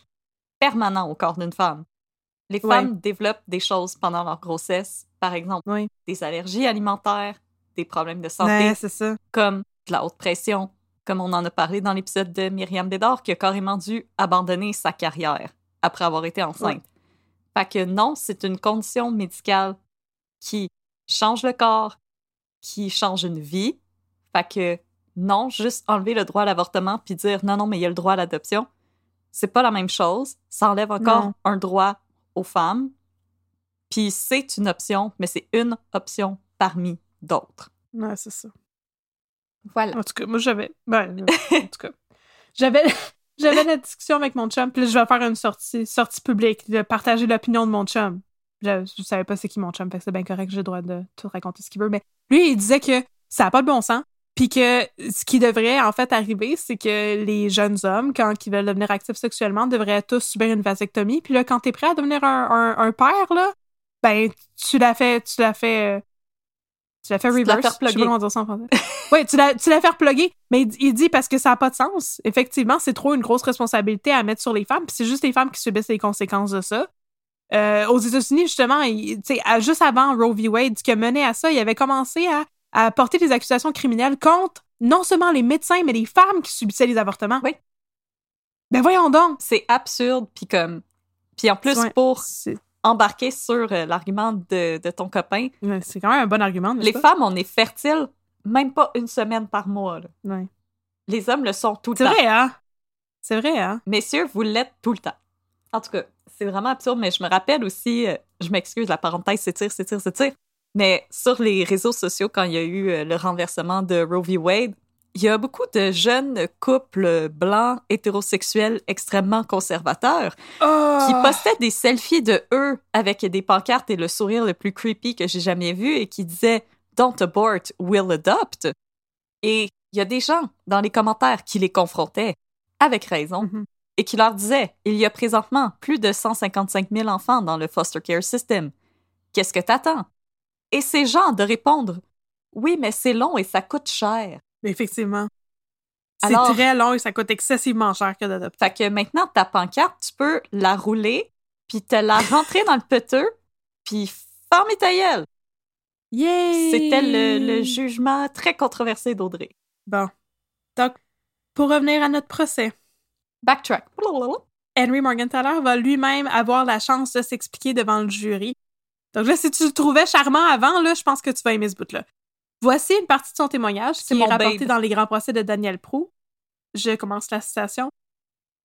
permanents au corps d'une femme. Les Ouais. femmes développent des choses pendant leur grossesse, par exemple Oui. des allergies alimentaires, des problèmes de santé, Ouais, c'est ça. comme de la haute pression, comme on en a parlé dans l'épisode de Myriam Bédard, qui a carrément dû abandonner sa carrière après avoir été enceinte. Fait que non, c'est une condition médicale qui change le corps, qui change une vie. Fait que non, juste enlever le droit à l'avortement puis dire non, non, mais il y a le droit à l'adoption, c'est pas la même chose. Ça enlève encore Non. un droit aux femmes. Puis c'est une option, mais c'est une option parmi d'autres. Ouais, c'est ça. Voilà. En tout cas, moi, j'avais. Ben, en tout cas. J'avais. J'avais la discussion avec mon chum, puis là, je vais faire une sortie, sortie publique, de partager l'opinion de mon chum. Je, je savais pas c'est qui mon chum, fait que c'est bien correct, j'ai le droit de tout raconter ce qu'il veut. Mais lui, il disait que ça n'a pas de bon sens, puis que ce qui devrait en fait arriver, c'est que les jeunes hommes, quand ils veulent devenir actifs sexuellement, devraient tous subir une vasectomie. Puis là, quand t'es prêt à devenir un, un, un père, là, ben, tu l'as fait, tu l'as fait, euh, tu l'as fait Tu te l'as reverse? fait Je sais pas comment dire ça en français. oui, tu l'as, tu l'as fait plugger. Mais il, il dit parce que ça n'a pas de sens. Effectivement, c'est trop une grosse responsabilité à mettre sur les femmes. Puis c'est juste les femmes qui subissent les conséquences de ça. Euh, aux États-Unis, justement, il- tu sais, à- juste avant Roe v. Wade, ce qui a mené à ça, il avait commencé à, à porter des accusations criminelles contre non seulement les médecins, mais les femmes qui subissaient les avortements. Oui. Ben voyons donc. C'est absurde, puis comme... Puis en plus, Ouais, pour embarquer sur euh, l'argument de, de ton copain, ouais, c'est quand même un bon argument. les pas? femmes, on est fertiles même pas une semaine par mois. là. Ouais. Les hommes le sont tout le C'est temps. vrai, hein? C'est vrai, hein? Messieurs, vous l'êtes tout le temps. En tout cas, c'est vraiment absurde, mais je me rappelle aussi, euh, je m'excuse, la parenthèse s'étire, s'étire, s'étire, mais sur les réseaux sociaux, quand il y a eu euh, le renversement de Roe v. Wade, il y a beaucoup de jeunes couples blancs hétérosexuels extrêmement conservateurs Oh! qui postaient des selfies de eux avec des pancartes et le sourire le plus creepy que j'ai jamais vu et qui disaient Don't abort, we'll adopt. Et il y a des gens dans les commentaires qui les confrontaient, avec raison, Mhm. et qui leur disaient Il y a présentement plus de 155 000 enfants dans le foster care system. Qu'est-ce que t'attends? Et ces gens de répondre Oui, mais c'est long et ça coûte cher. Effectivement. C'est très long et ça coûte excessivement cher que d'adopter. Fait que maintenant, ta pancarte, tu peux la rouler, puis te la rentrer dans le peteux, puis fermer ta gueule. Yay! C'était le, le jugement très controversé d'Audrey. Bon. Donc, pour revenir à notre procès, Backtrack. Henry Morgenthaler va lui-même avoir la chance de s'expliquer devant le jury. Donc là, si tu le trouvais charmant avant, là, je pense que tu vas aimer ce bout-là. Voici une partie de son témoignage qui est mon rapporté babe. dans les grands procès de Daniel Prou. Je commence la citation.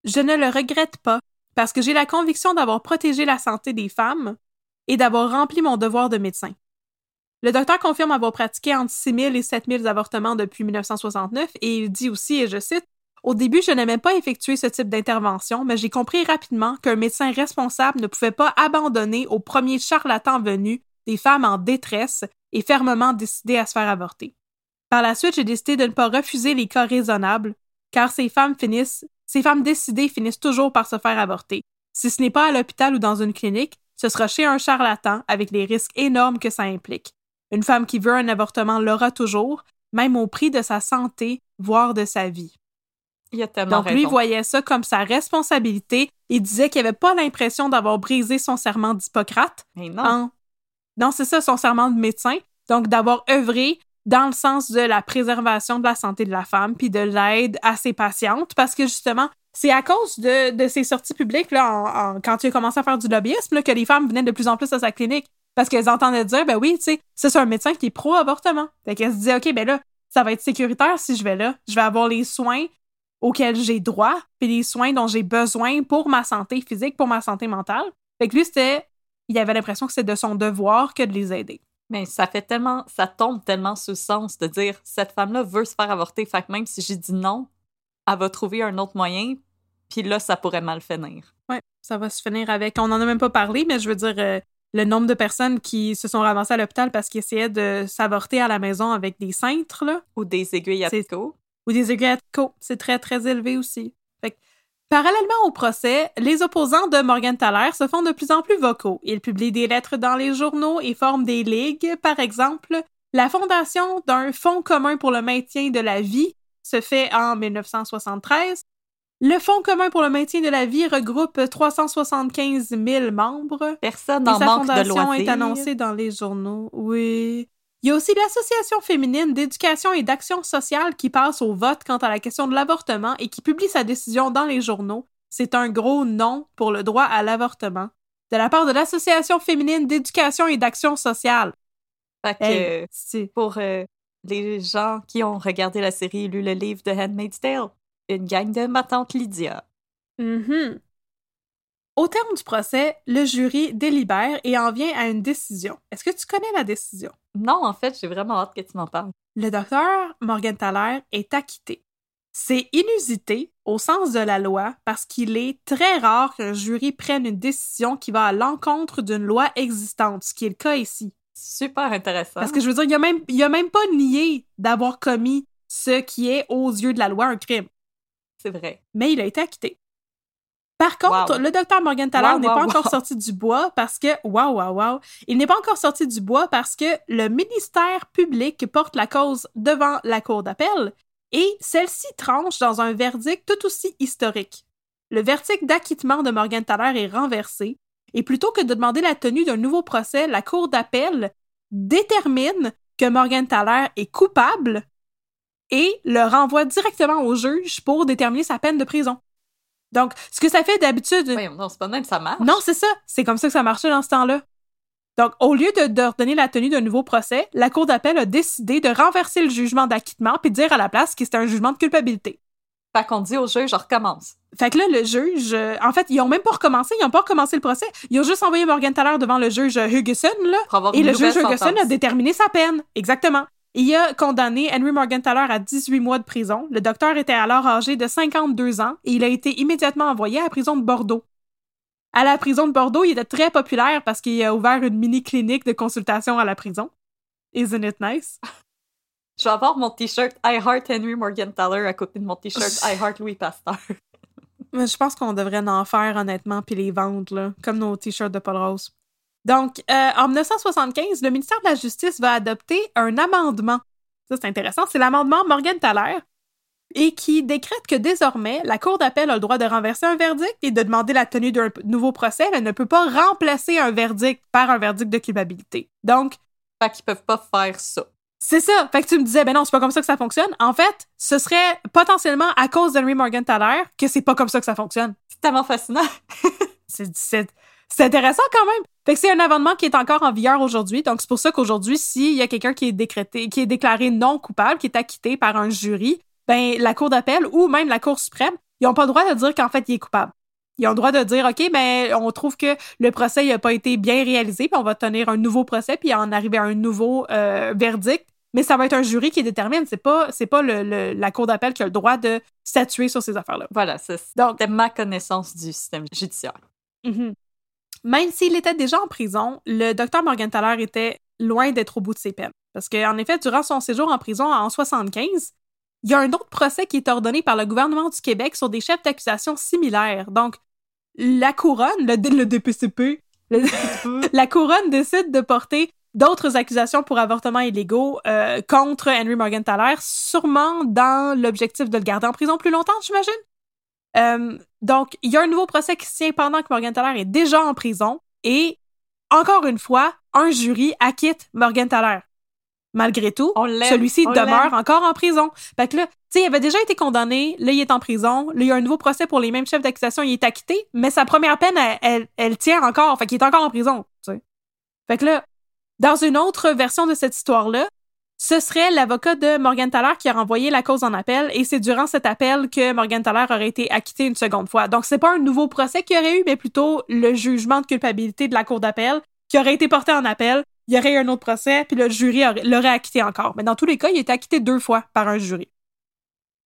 Je ne le regrette pas parce que j'ai la conviction d'avoir protégé la santé des femmes et d'avoir rempli mon devoir de médecin. Le docteur confirme avoir pratiqué entre 6 000 et 7 000 avortements depuis 1969 et il dit aussi, et je cite, Au début, je n'aimais pas effectuer ce type d'intervention, mais j'ai compris rapidement qu'un médecin responsable ne pouvait pas abandonner au premier charlatan venu des femmes en détresse et fermement décidé à se faire avorter. Par la suite, j'ai décidé de ne pas refuser les cas raisonnables, car ces femmes finissent, ces femmes décidées finissent toujours par se faire avorter. Si ce n'est pas à l'hôpital ou dans une clinique, ce sera chez un charlatan avec les risques énormes que ça implique. Une femme qui veut un avortement l'aura toujours, même au prix de sa santé, voire de sa vie. Il a tellement Donc lui voyait ça comme sa responsabilité et disait qu'il n'avait pas l'impression d'avoir brisé son serment d'Hippocrate. En- Non, c'est ça, son serment de médecin. Donc d'avoir œuvré dans le sens de la préservation de la santé de la femme puis de l'aide à ses patientes parce que justement, c'est à cause de, de ses sorties publiques là, quand il a commencé à faire du lobbyisme là, que les femmes venaient de plus en plus à sa clinique parce qu'elles entendaient dire, ben oui, tu sais, c'est un médecin qui est pro-avortement. Fait qu'elles se disaient, OK, ben là, ça va être sécuritaire si je vais là. Je vais avoir les soins auxquels j'ai droit, puis les soins dont j'ai besoin pour ma santé physique, pour ma santé mentale. Fait que lui, c'était, il avait l'impression que c'était de son devoir que de les aider. Mais ça fait tellement, ça tombe tellement sous le sens de dire cette femme-là veut se faire avorter, fait que même si j'ai dit non, elle va trouver un autre moyen, puis là, ça pourrait mal finir. Ouais, ça va se finir avec. On en a même pas parlé, mais je veux dire, euh, le nombre de personnes qui se sont ramassées à l'hôpital parce qu'ils essayaient de s'avorter à la maison avec des cintres, là. Ou des aiguilles à C'est- pico. ou des aiguilles à. C'est très, très élevé aussi. Parallèlement au procès, les opposants de Morgan Thaler se font de plus en plus vocaux. Ils publient des lettres dans les journaux et forment des ligues. Par exemple, la fondation d'un fonds commun pour le maintien de la vie se fait en 1973. Le Fonds commun pour le maintien de la vie regroupe 375 000 membres. Personne Et en sa manque de fondation loisirs. est annoncée dans les journaux. Oui. Il y a aussi l'Association féminine d'éducation et d'action sociale qui passe au vote quant à la question de l'avortement et qui publie sa décision dans les journaux. C'est un gros non pour le droit à l'avortement. De la part de l'Association féminine d'éducation et d'action sociale. Fait que, Hey, c'est- pour euh, les gens qui ont regardé la série et lu le livre de Handmaid's Tale, une gang de ma tante Lydia. Mhm. Au terme du procès, le jury délibère et en vient à une décision. Est-ce que tu connais la décision? Non, en fait, j'ai vraiment hâte que tu m'en parles. Le docteur Morgan Thaler est acquitté. C'est inusité au sens de la loi parce qu'il est très rare qu'un jury prenne une décision qui va à l'encontre d'une loi existante, ce qui est le cas ici. Super intéressant. Parce que je veux dire, il a même, il a même pas nié d'avoir commis ce qui est aux yeux de la loi un crime, c'est vrai. mais il a été acquitté. Par contre, Wow. le docteur Morgan Thaler Wow, n'est wow, pas encore sorti du bois parce que, waouh, waouh, waouh, il n'est pas encore sorti du bois parce que le ministère public porte la cause devant la cour d'appel et celle-ci tranche dans un verdict tout aussi historique. Le verdict d'acquittement de Morgan Thaler est renversé et plutôt que de demander la tenue d'un nouveau procès, la cour d'appel détermine que Morgan Thaler est coupable et le renvoie directement au juge pour déterminer sa peine de prison. Donc, ce que ça fait d'habitude, Voyons, non, c'est pas de même, ça marche. non, c'est ça. C'est comme ça que ça marchait dans ce temps-là. Donc, au lieu de d'ordonner la tenue d'un nouveau procès, la Cour d'appel a décidé de renverser le jugement d'acquittement puis de dire à la place que c'était un jugement de culpabilité. Fait qu'on dit au juge, je recommence. Fait que là, le juge, euh, en fait, ils ont même pas recommencé, ils ont pas recommencé le procès. Ils ont juste envoyé Morgan Thaler devant le juge Hugison, là, Pour avoir et le juge sentence. a déterminé sa peine. Exactement. Il a condamné Henry Morgan Thaler à 18 mois de prison. Le docteur était alors âgé de 52 ans et il a été immédiatement envoyé à la prison de Bordeaux. À la prison de Bordeaux, il était très populaire parce qu'il a ouvert une mini-clinique de consultation à la prison. Isn't it nice? Je vais avoir mon t-shirt I Heart Henry Morgan Thaler à côté de mon t-shirt I Heart Louis Pasteur. Mais je pense qu'on devrait en faire, honnêtement, puis les vendre, là, comme nos t-shirts de Paul Rose. Donc, euh, en 1975, le ministère de la Justice va adopter un amendement. Ça, c'est intéressant. C'est l'amendement Morgan Thaler et qui décrète que désormais, la Cour d'appel a le droit de renverser un verdict et de demander la tenue d'un nouveau procès. Elle ne peut pas remplacer un verdict par un verdict de culpabilité. Donc, Fait qu'ils peuvent pas faire ça. c'est ça. Fait que tu me disais, ben non, c'est pas comme ça que ça fonctionne. En fait, ce serait potentiellement à cause d'Henry Morgan Thaler que c'est pas comme ça que ça fonctionne. C'est tellement fascinant. c'est intéressant quand même. Fait que c'est un amendement qui est encore en vigueur aujourd'hui. Donc, c'est pour ça qu'aujourd'hui, s'il y a quelqu'un qui est décrété, qui est déclaré non coupable, qui est acquitté par un jury, ben, la Cour d'appel ou même la Cour suprême, ils ont pas le droit de dire qu'en fait, il est coupable. Ils ont le droit de dire, OK, ben, on trouve que le procès n'a pas été bien réalisé, puis on va tenir un nouveau procès, puis en arriver à un nouveau euh, verdict. Mais ça va être un jury qui détermine. C'est pas, c'est pas le, le- la Cour d'appel qui a le droit de statuer sur ces affaires-là. Voilà, c'est- Donc, c'était ma connaissance du système judiciaire. Mhm. Même s'il était déjà en prison, le docteur Morgan Thaler était loin d'être au bout de ses peines. Parce qu'en effet, durant son séjour en prison en 75, il y a un autre procès qui est ordonné par le gouvernement du Québec sur des chefs d'accusation similaires. Donc, la couronne, le, le DPCP, le- la couronne décide de porter d'autres accusations pour avortements illégaux euh, contre Henry Morgan Thaler, sûrement dans l'objectif de le garder en prison plus longtemps, j'imagine? Euh, donc, il y a un nouveau procès qui se tient pendant que Morgan Thaler est déjà en prison et, encore une fois, un jury acquitte Morgan Thaler. Malgré tout, celui-ci demeure encore en prison. Fait que là, tu sais, il avait déjà été condamné, là, il est en prison, là, il y a un nouveau procès pour les mêmes chefs d'accusation, il est acquitté, mais sa première peine, elle, elle, elle tient encore, fait qu'il est encore en prison, tu sais. Fait que là, dans une autre version de cette histoire-là, ce serait l'avocat de Morgan Thaler qui a renvoyé la cause en appel et c'est durant cet appel que Morgan Thaler aurait été acquitté une seconde fois. Donc c'est pas un nouveau procès qu'il y aurait eu, mais plutôt le jugement de culpabilité de la cour d'appel qui aurait été porté en appel. Il y aurait eu un autre procès, puis le jury l'aurait acquitté encore. Mais dans tous les cas, il été acquitté deux fois par un jury.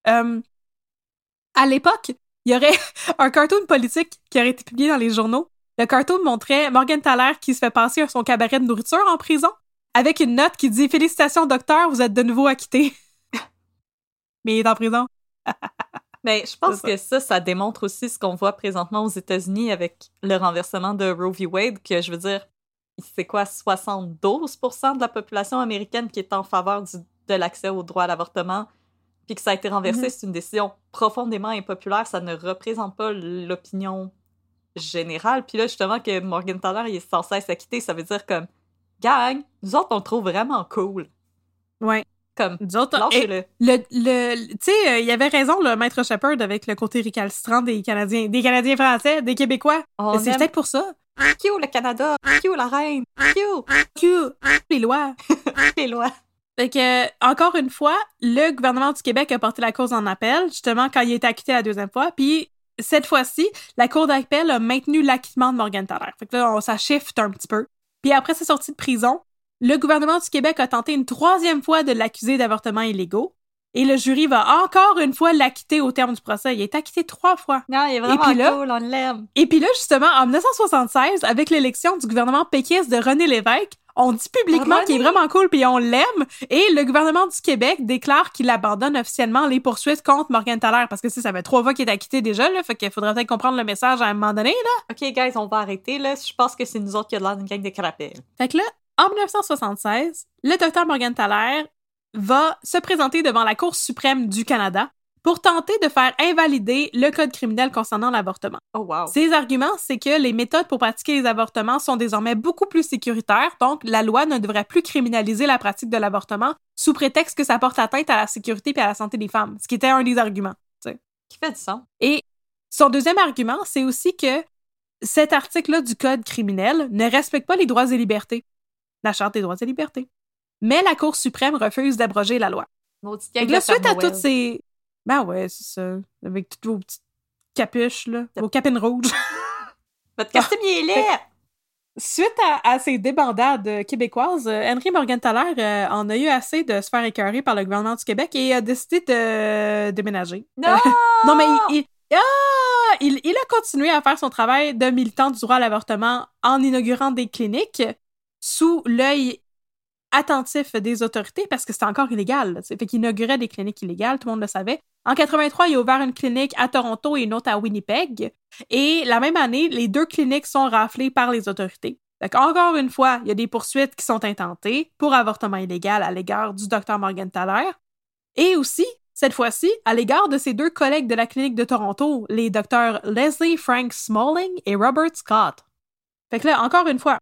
Euh, à l'époque, il y aurait un cartoon politique qui aurait été publié dans les journaux. Le cartoon montrait Morgan Thaler qui se fait passer son cabaret de nourriture en prison avec une note qui dit Félicitations, docteur, vous êtes de nouveau acquitté. Mais il est en prison. Mais je pense que ça, ça démontre aussi ce qu'on voit présentement aux États-Unis avec le renversement de Roe v. Wade, que je veux dire, c'est quoi, 72 de la population américaine qui est en faveur de l'accès au droit à l'avortement, puis que ça a été renversé, mm-hmm. c'est une décision profondément impopulaire, ça ne représente pas l'opinion générale. Puis là, justement, que Morgan Thaler il est censé s'acquitter, ça veut dire comme, gang, nous autres, on le trouve vraiment cool. Ouais. Comme, nous autres, le. le, le tu sais, euh, il y avait raison, le maître Shepard, avec le côté récalcitrant des Canadiens, des Canadiens français, des Québécois. C'est peut-être pour ça. Q le Canada, Q la reine, Q, Q les lois, les lois. Fait que, encore une fois, le gouvernement du Québec a porté la cause en appel, justement, quand il a été acquitté la deuxième fois, puis cette fois-ci, la Cour d'appel a maintenu l'acquittement de Morgan Thaler. Fait que là, on, ça shift un petit peu. Puis après sa sortie de prison, le gouvernement du Québec a tenté une troisième fois de l'accuser d'avortements illégaux. Et le jury va encore une fois l'acquitter au terme du procès. Il est acquitté trois fois. Non, il est vraiment et cool, on l'aime. Et puis là, justement, en 1976, avec l'élection du gouvernement péquiste de René Lévesque, on dit publiquement qu'il est vraiment cool puis on l'aime. Et le gouvernement du Québec déclare qu'il abandonne officiellement les poursuites contre Morgan Thaler parce que ça fait trois fois qu'il est acquitté déjà, là. Fait qu'il faudrait peut-être comprendre le message à un moment donné, là. OK, guys, on va arrêter, là. Je pense que c'est nous autres qui a l'air d'une gang de crapets. Fait que là, en 1976, le docteur Morgan Thaler va se présenter devant la Cour suprême du Canada pour tenter de faire invalider le code criminel concernant l'avortement. Oh wow. Ses arguments, c'est que les méthodes pour pratiquer les avortements sont désormais beaucoup plus sécuritaires, donc la loi ne devrait plus criminaliser la pratique de l'avortement sous prétexte que ça porte atteinte à la sécurité et à la santé des femmes, ce qui était un des arguments. Qui fait du sens. Et son deuxième argument, c'est aussi que cet article-là du code criminel ne respecte pas les droits et libertés, la Charte des droits et libertés. Mais la Cour suprême refuse d'abroger la loi. Là, suite à toutes ces ben ouais, c'est ça. Avec toutes vos petites capuches, là. Vos capines rouges. Votre costume, il est laid! Suite à, ces débandades québécoises, Henry Morgenthaler euh, en a eu assez de se faire écœurer par le gouvernement du Québec et a décidé de déménager. Non! non, mais il, ah! il, il, a continué à faire son travail de militant du droit à l'avortement en inaugurant des cliniques sous l'œil attentif des autorités parce que c'était encore illégal. Là, fait qu'il inaugurait des cliniques illégales, tout le monde le savait. En 83, il a ouvert une clinique à Toronto et une autre à Winnipeg. Et la même année, les deux cliniques sont raflées par les autorités. Donc, encore une fois, il y a des poursuites qui sont intentées pour avortement illégal à l'égard du docteur Morgan Thaler. Et aussi, cette fois-ci, à l'égard de ses deux collègues de la clinique de Toronto, les docteurs Leslie Frank Smalling et Robert Scott. Fait là, encore une fois,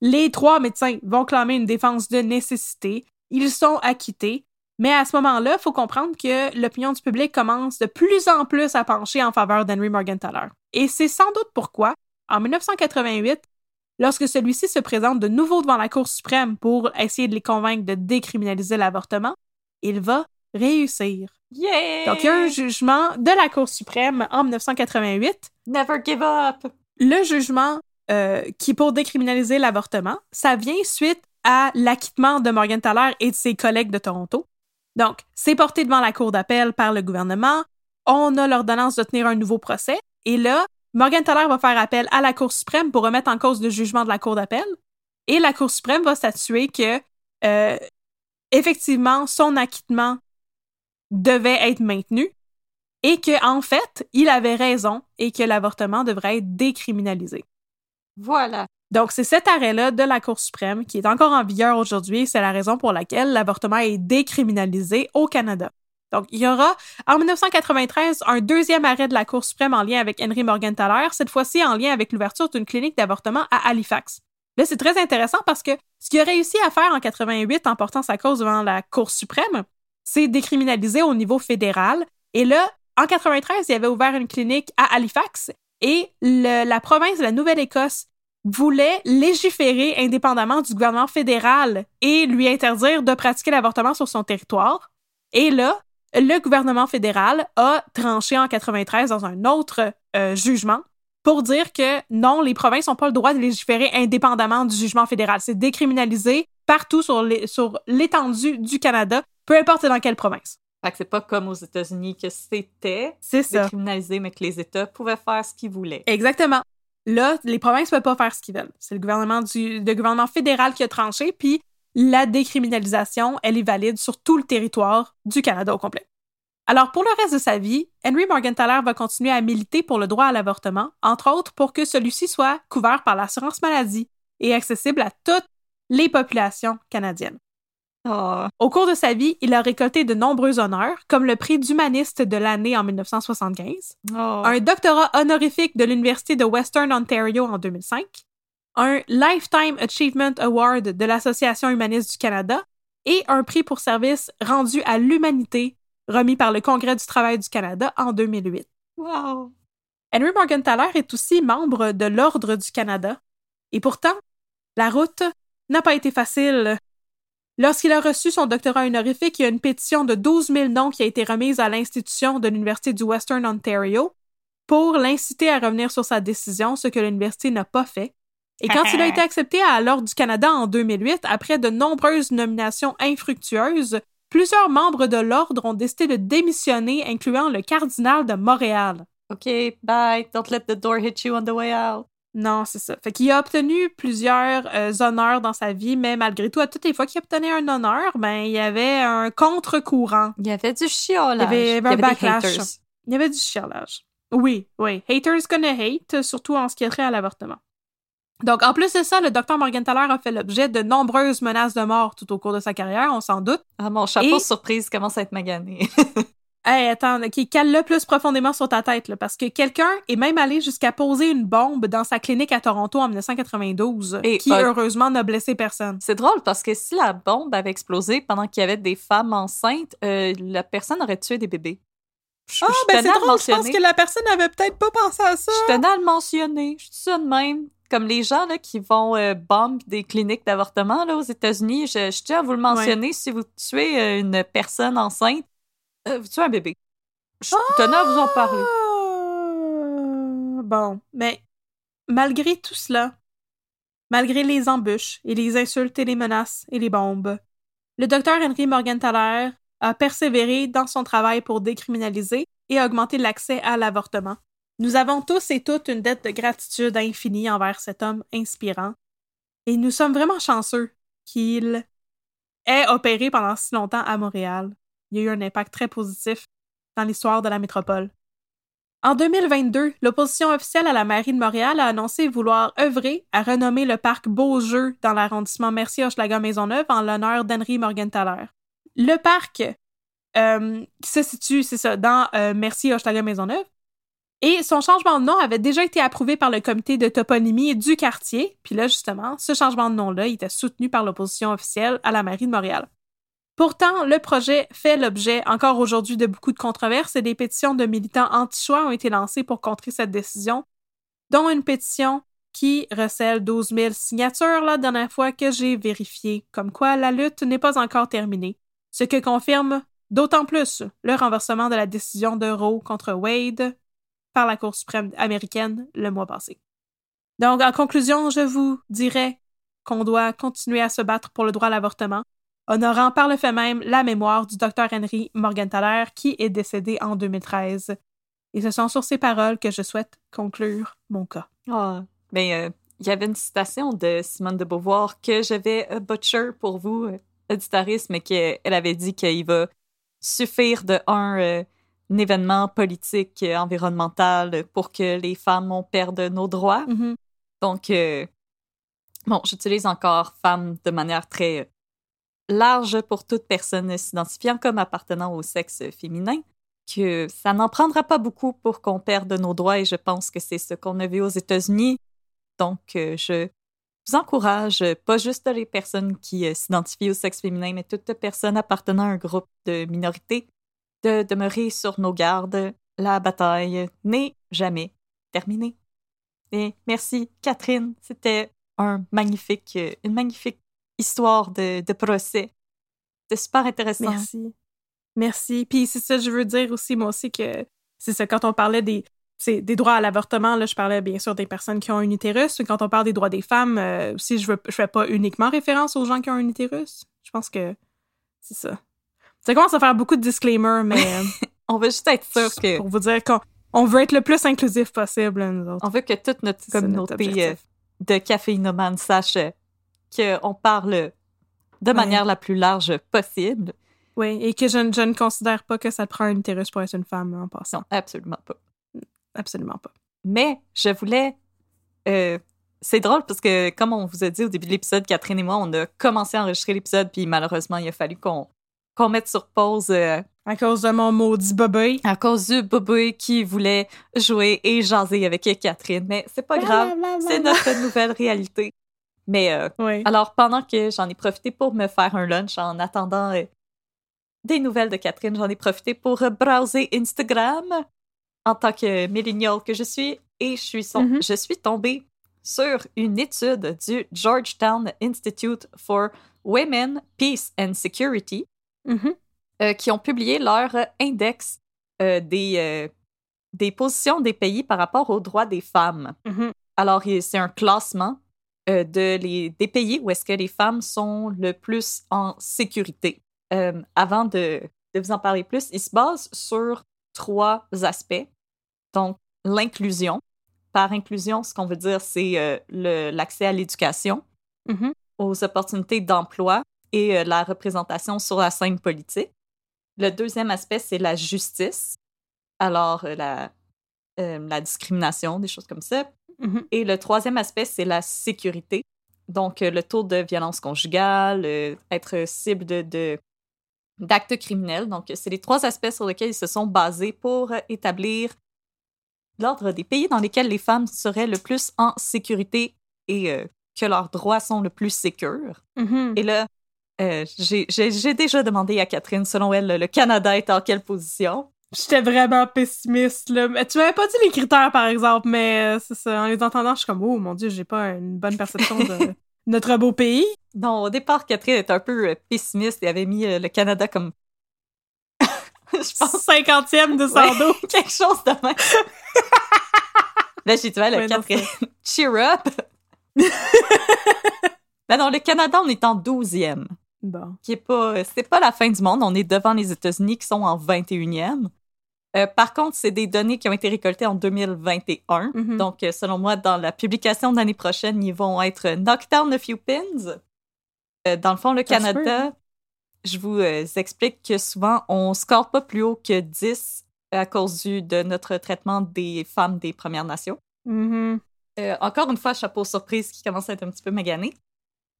les trois médecins vont clamer une défense de nécessité. Ils sont acquittés. Mais à ce moment-là, il faut comprendre que l'opinion du public commence de plus en plus à pencher en faveur d'Henry Morgenthaler. Et c'est sans doute pourquoi, en 1988, lorsque celui-ci se présente de nouveau devant la Cour suprême pour essayer de les convaincre de décriminaliser l'avortement, il va réussir. Yeah! Donc, il y a un jugement de la Cour suprême en 1988. Never give up! Le jugement euh, qui, pour décriminaliser l'avortement, ça vient suite à l'acquittement de Morgan Thaler et de ses collègues de Toronto. Donc, c'est porté devant la Cour d'appel par le gouvernement. On a l'ordonnance de tenir un nouveau procès. Et là, Morgan Thaler va faire appel à la Cour suprême pour remettre en cause le jugement de la Cour d'appel. Et la Cour suprême va statuer que, euh, effectivement, son acquittement devait être maintenu et que, en fait, il avait raison et que l'avortement devrait être décriminalisé. Voilà. Donc, c'est cet arrêt-là de la Cour suprême qui est encore en vigueur aujourd'hui. C'est la raison pour laquelle l'avortement est décriminalisé au Canada. Donc, il y aura en 1993 un deuxième arrêt de la Cour suprême en lien avec Henry Morgenthaler, cette fois-ci en lien avec l'ouverture d'une clinique d'avortement à Halifax. Là, c'est très intéressant parce que ce qu'il a réussi à faire en 88 en portant sa cause devant la Cour suprême, c'est décriminaliser au niveau fédéral. Et là, en 93, il avait ouvert une clinique à Halifax et la province de la Nouvelle-Écosse voulait légiférer indépendamment du gouvernement fédéral et lui interdire de pratiquer l'avortement sur son territoire. Et là, le gouvernement fédéral a tranché en 93 dans un autre euh, jugement pour dire que non, les provinces n'ont pas le droit de légiférer indépendamment du jugement fédéral. C'est décriminalisé partout sur l'étendue du Canada, peu importe dans quelle province. Fait que c'est pas comme aux États-Unis que c'était ça. décriminalisé, mais que les États pouvaient faire ce qu'ils voulaient. Exactement. Là, les provinces peuvent pas faire ce qu'ils veulent. C'est le gouvernement du le gouvernement fédéral qui a tranché, puis la décriminalisation, elle est valide sur tout le territoire du Canada au complet. Alors, pour le reste de sa vie, Henry Morgenthaler va continuer à militer pour le droit à l'avortement, entre autres pour que celui-ci soit couvert par l'assurance maladie et accessible à toutes les populations canadiennes. Oh. Au cours de sa vie, il a récolté de nombreux honneurs, comme le prix d'humaniste de l'année en 1975, Oh. un doctorat honorifique de l'Université de Western Ontario en 2005, un Lifetime Achievement Award de l'Association humaniste du Canada et un prix pour service rendu à l'humanité remis par le Congrès du travail du Canada en 2008. Wow. Henry Morgenthaler est aussi membre de l'Ordre du Canada. Et pourtant, la route n'a pas été facile. Lorsqu'il a reçu son doctorat honorifique, il y a une pétition de 12 000 noms qui a été remise à l'institution de l'Université du Western Ontario pour l'inciter à revenir sur sa décision, ce que l'université n'a pas fait. Et quand il a été accepté à l'Ordre du Canada en 2008, après de nombreuses nominations infructueuses, plusieurs membres de l'Ordre ont décidé de démissionner, incluant le cardinal de Montréal. OK, bye. Don't let the door hit you on the way out. Non, c'est ça. Fait qu'il a obtenu plusieurs euh, honneurs dans sa vie, mais malgré tout, à toutes les fois qu'il obtenait un honneur, ben, il y avait un contre-courant. Il y avait du chiolage. Il y avait- il y avait un backlash. haters. Il y avait du chialage. Oui, oui. Haters gonna hate, surtout en ce qui a trait à l'avortement. Donc, en plus de ça, le docteur Morgenthaler a fait l'objet de nombreuses menaces de mort tout au cours de sa carrière, on s'en doute. Ah, mon chapeau Et- surprise commence à être magané. Hey, attends, qui cale-le plus profondément sur ta tête, là, parce que quelqu'un est même allé jusqu'à poser une bombe dans sa clinique à Toronto en 1992, Et, qui euh, heureusement n'a blessé personne. C'est drôle parce que si la bombe avait explosé pendant qu'il y avait des femmes enceintes, euh, la personne aurait tué des bébés. Je, Ah, je ben c'est drôle, je pense que la personne n'avait peut-être pas pensé à ça. Je tenais à le mentionner. Je dis ça de même. Comme les gens là, qui vont euh, bomber des cliniques d'avortement aux États-Unis, je, je tiens à vous le mentionner. Si vous tuez euh, une personne enceinte, euh, vous tuez un bébé. Je tenais à vous en parler. Ah, Bon, mais malgré tout cela, malgré les embûches et les insultes et les menaces et les bombes, le docteur Henry Morgenthaler a persévéré dans son travail pour décriminaliser et augmenter l'accès à l'avortement. Nous avons tous et toutes une dette de gratitude infinie envers cet homme inspirant, et nous sommes vraiment chanceux qu'il ait opéré pendant si longtemps à Montréal. Il y a eu un impact très positif dans l'histoire de la métropole. En 2022, l'opposition officielle à la mairie de Montréal a annoncé vouloir œuvrer à renommer le parc Beaujeu dans l'arrondissement Mercier-Hochelaga-Maisonneuve en l'honneur d'Henry Morgenthaler. Le parc euh, se situe, c'est ça, dans euh, Mercier-Hochelaga-Maisonneuve. Et son changement de nom avait déjà été approuvé par le comité de toponymie du quartier. Puis là, justement, ce changement de nom-là était soutenu par l'opposition officielle à la mairie de Montréal. Pourtant, le projet fait l'objet encore aujourd'hui de beaucoup de controverses et des pétitions de militants anti-choix ont été lancées pour contrer cette décision, dont une pétition qui recèle 12 000 signatures la dernière fois que j'ai vérifié, comme quoi la lutte n'est pas encore terminée, ce que confirme d'autant plus le renversement de la décision de Roe contre Wade par la Cour suprême américaine le mois passé. Donc, en conclusion, je vous dirais qu'on doit continuer à se battre pour le droit à l'avortement, honorant par le fait même la mémoire du docteur Henry Morgenthaler qui est décédé en 2013. Et ce sont sur ces paroles que je souhaite conclure mon cas. Ah, mais euh, il y avait une citation de Simone de Beauvoir que je vais euh, butcher pour vous, euh, auditoristes, mais qu'elle avait dit qu'il va suffire de un, euh, un événement politique, euh, environnemental, pour que les femmes on perde nos droits. Mhm. Donc, bon, j'utilise encore femme de manière très large pour toute personne s'identifiant comme appartenant au sexe féminin, que ça n'en prendra pas beaucoup pour qu'on perde nos droits et je pense que c'est ce qu'on a vu aux États-Unis. Donc, euh, je vous encourage, pas juste les personnes qui euh, s'identifient au sexe féminin, mais toute personne appartenant à un groupe de minorités, de demeurer sur nos gardes. La bataille n'est jamais terminée. Et merci, Catherine. C'était un magnifique, euh, une magnifique histoire de, de procès. C'était super intéressant. Merci. Merci. Puis c'est ça, je veux dire aussi, moi aussi, que c'est ça, quand on parlait des, c'est des droits à l'avortement, là, je parlais bien sûr des personnes qui ont un utérus. Quand on parle des droits des femmes, euh, aussi, je ne je fais pas uniquement référence aux gens qui ont un utérus. Je pense que c'est ça. Ça commence à faire beaucoup de disclaimers, mais. euh, On veut juste être sûr que. pour vous dire qu'on on veut être le plus inclusif possible, nous autres. On veut que toute notre C'est ça, notre communauté euh, de caféinomanes sache euh, qu'on parle de manière la plus large possible. Oui, et que je, ne- je ne considère pas que ça te prend un utérus pour être une femme, en passant. Non, absolument pas. Absolument pas. Mais je voulais. euh, c'est drôle parce que, comme on vous a dit au début de l'épisode, Catherine et moi, on a commencé à enregistrer l'épisode, puis malheureusement, il a fallu qu'on qu'on mette sur pause euh, À cause de mon maudit bobby. à cause du Boboy qui voulait jouer et jaser avec Catherine. Mais c'est pas grave, c'est notre nouvelle réalité. Mais euh, Oui. alors, pendant que j'en ai profité pour me faire un lunch en attendant euh, des nouvelles de Catherine, j'en ai profité pour euh, browser Instagram en tant que millennial que je suis et je suis, son- Mhm. je suis tombée sur une étude du Georgetown Institute for Women, Peace and Security Mhm. euh, qui ont publié leur index des, des positions des pays par rapport aux droits des femmes. Mhm. Alors, c'est un classement euh, de les, des pays où est-ce que les femmes sont le plus en sécurité. Euh, avant de, de vous en parler plus, il se base sur trois aspects. Donc, l'inclusion. Par inclusion, ce qu'on veut dire, c'est euh, l'accès à l'éducation, Mhm. aux opportunités d'emploi et la représentation sur la scène politique. Le deuxième aspect, c'est la justice. Alors, la, euh, la discrimination, des choses comme ça. Mhm. Et le troisième aspect, c'est la sécurité. Donc, euh, le taux de violence conjugale, euh, être cible de, d'actes criminels. Donc, c'est les trois aspects sur lesquels ils se sont basés pour euh, établir l'ordre des pays dans lesquels les femmes seraient le plus en sécurité et euh, que leurs droits sont le plus sécures. Mhm. Et là, euh, j'ai déjà demandé à Catherine, selon elle, le Canada est en quelle position? J'étais vraiment pessimiste, là. Mais tu m'avais pas dit les critères, par exemple, mais euh, c'est ça. En les entendant, je suis comme, oh mon dieu, j'ai pas une bonne perception de notre beau pays. Non, au départ, Catherine était un peu euh, pessimiste et avait mis euh, le Canada comme. Je pense Cinquantième de Ouais, Sando. quelque chose de même. Là, j'ai dit, ouais, le Ouais, non, Catherine, cheer up! Ben non, le Canada, on est en 12e, Bon. qui est pas, c'est pas la fin du monde. On est devant les États-Unis qui sont en 21e. Euh, par contre, c'est des données qui ont été récoltées en 2021. Mhm. Donc, euh, selon moi, dans la publication de l'année prochaine, ils vont être knocked down a few pins. Euh, dans le fond, le Ça Canada, je vous euh, explique que souvent, on score pas plus haut que 10 à cause du, de notre traitement des femmes des Premières Nations. Mhm. Euh, encore une fois, chapeau surprise qui commence à être un petit peu magané.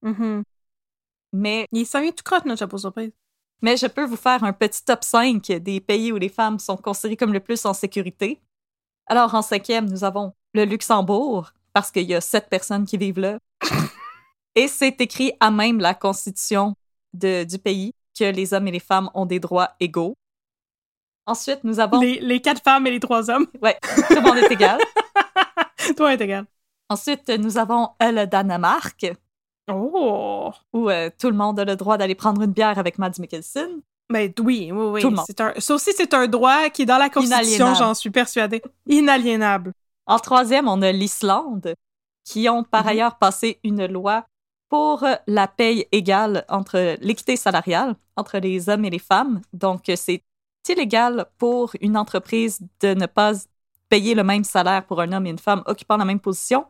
Mhm. Mais Il s'en vient tout crotte, notre chapeau surprise. Mais je peux vous faire un petit top 5 des pays où les femmes sont considérées comme le plus en sécurité. Alors, en cinquième, nous avons le Luxembourg, parce qu'il y a sept personnes qui vivent là. Et c'est écrit à même la constitution de- du pays que les hommes et les femmes ont des droits égaux. Ensuite, nous avons... Les, les quatre femmes et les trois hommes. Ouais, tout le monde est égal. Toi, est égal. Ensuite, nous avons euh, le Danemark, Oh! où euh, tout le monde a le droit d'aller prendre une bière avec Mads Mikkelsen. Mais oui, oui, oui. Tout le monde. C'est un, ça aussi, c'est un droit qui est dans la Constitution, j'en suis persuadée. Inaliénable. En troisième, on a l'Islande, qui ont par Mhm. ailleurs passé une loi pour euh, la paye égale entre l'équité salariale entre les hommes et les femmes. Donc, euh, c'est illégal pour une entreprise de ne pas payer le même salaire pour un homme et une femme occupant la même position.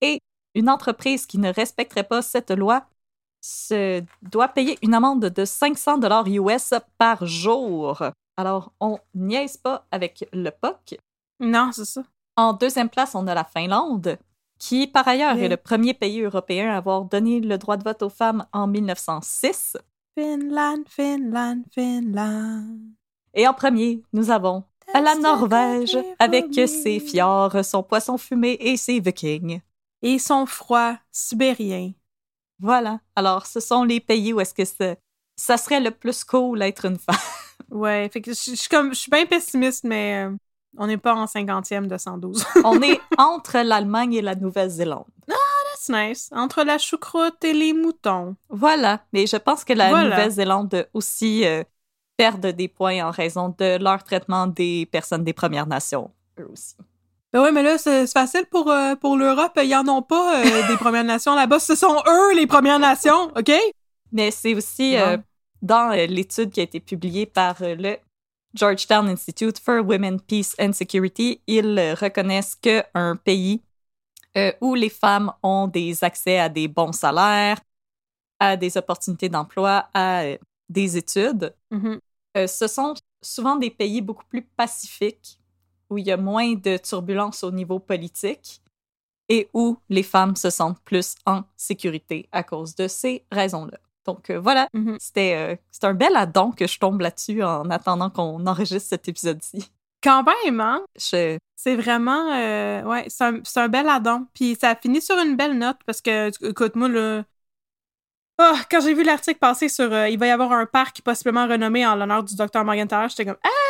Et une entreprise qui ne respecterait pas cette loi se doit payer une amende de 500 dollars US par jour. Alors, on niaise pas avec le POC. Non, c'est ça. En deuxième place, on a la Finlande, qui par ailleurs est le premier pays européen à avoir donné le droit de vote aux femmes en 1906. Finland, Finland, Finland. Et en premier, nous avons la Norvège avec ses fjords, son poisson fumé et ses vikings. Et son froid sibérien. Voilà. Alors, ce sont les pays où est-ce que ça, ça serait le plus cool d'être une femme. Ouais, fait que je je suis comme, je suis bien pessimiste, mais euh, On n'est pas en 50e de 112. On est entre l'Allemagne et la Nouvelle-Zélande. That's nice. Entre la choucroute et les moutons. Voilà. Mais je pense que la Voilà. Nouvelle-Zélande aussi euh, perdent des points en raison de leur traitement des personnes des Premières Nations, eux aussi. Ben ouais, mais là, c'est facile pour, euh, pour l'Europe. Ils en ont pas euh, des Premières Nations là-bas. Ce sont eux, les Premières Nations, OK? Mais c'est aussi euh, dans l'étude qui a été publiée par le Georgetown Institute for Women, Peace and Security, ils reconnaissent qu'un pays où les femmes ont des accès à des bons salaires, à des opportunités d'emploi, à des études, Mhm. euh, ce sont souvent des pays beaucoup plus pacifiques, où il y a moins de turbulences au niveau politique et où les femmes se sentent plus en sécurité à cause de ces raisons-là. Donc euh, voilà, Mhm. c'était euh, c'est un bel addon que je tombe là-dessus en attendant qu'on enregistre cet épisode-ci. Quand même, hein? Je... C'est vraiment... euh, ouais, c'est un, bel addon. Puis ça finit sur une belle note parce que, écoute, moi, là... Ah, quand j'ai vu l'article passer sur il va y avoir un parc possiblement renommé en l'honneur du docteur Morgan Taylor, j'étais comme Ah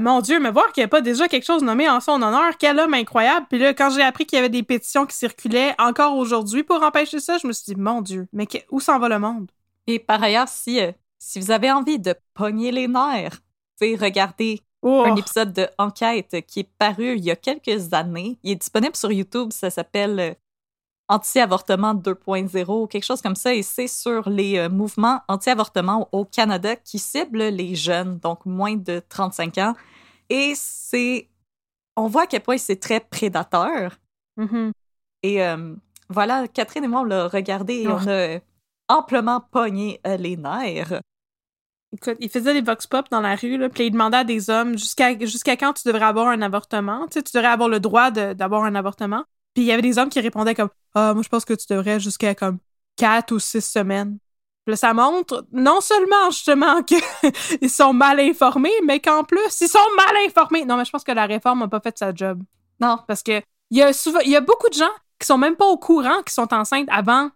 mon Dieu, mais voir qu'il n'y a pas déjà quelque chose nommé en son honneur, quel homme incroyable. Puis là, quand j'ai appris qu'il y avait des pétitions qui circulaient encore aujourd'hui pour empêcher ça, je me suis dit Mon Dieu, mais que- où s'en va le monde? Et par ailleurs, si, euh, si vous avez envie de pogner les nerfs, vous pouvez regarder Oh. un épisode de Enquête qui est paru il y a quelques années. Il est disponible sur YouTube, ça s'appelle euh, Anti-avortement 2.0 ou quelque chose comme ça, et c'est sur les euh, mouvements anti-avortement au Canada qui ciblent les jeunes, donc moins de 35 ans. Et c'est... On voit à quel point c'est très prédateur. Mhm. Et euh, voilà, Catherine et moi, on l'a regardé et Oh. on a amplement pogné euh, les nerfs. Écoute, il faisait des vox pop dans la rue, là, puis il demandait à des hommes jusqu'à jusqu'à quand tu devrais avoir un avortement? Tu sais, tu devrais avoir le droit d'avoir un avortement? Puis il y avait des hommes qui répondaient comme Ah, moi, je pense que tu devrais jusqu'à comme quatre ou six semaines. Puis là, ça montre non seulement justement qu'ils sont mal informés, mais qu'en plus, ils sont mal informés. Non, mais je pense que la réforme n'a pas fait sa job. Non, Parce que il y a souvent, il y a beaucoup de gens qui sont même pas au courant qui sont enceintes avant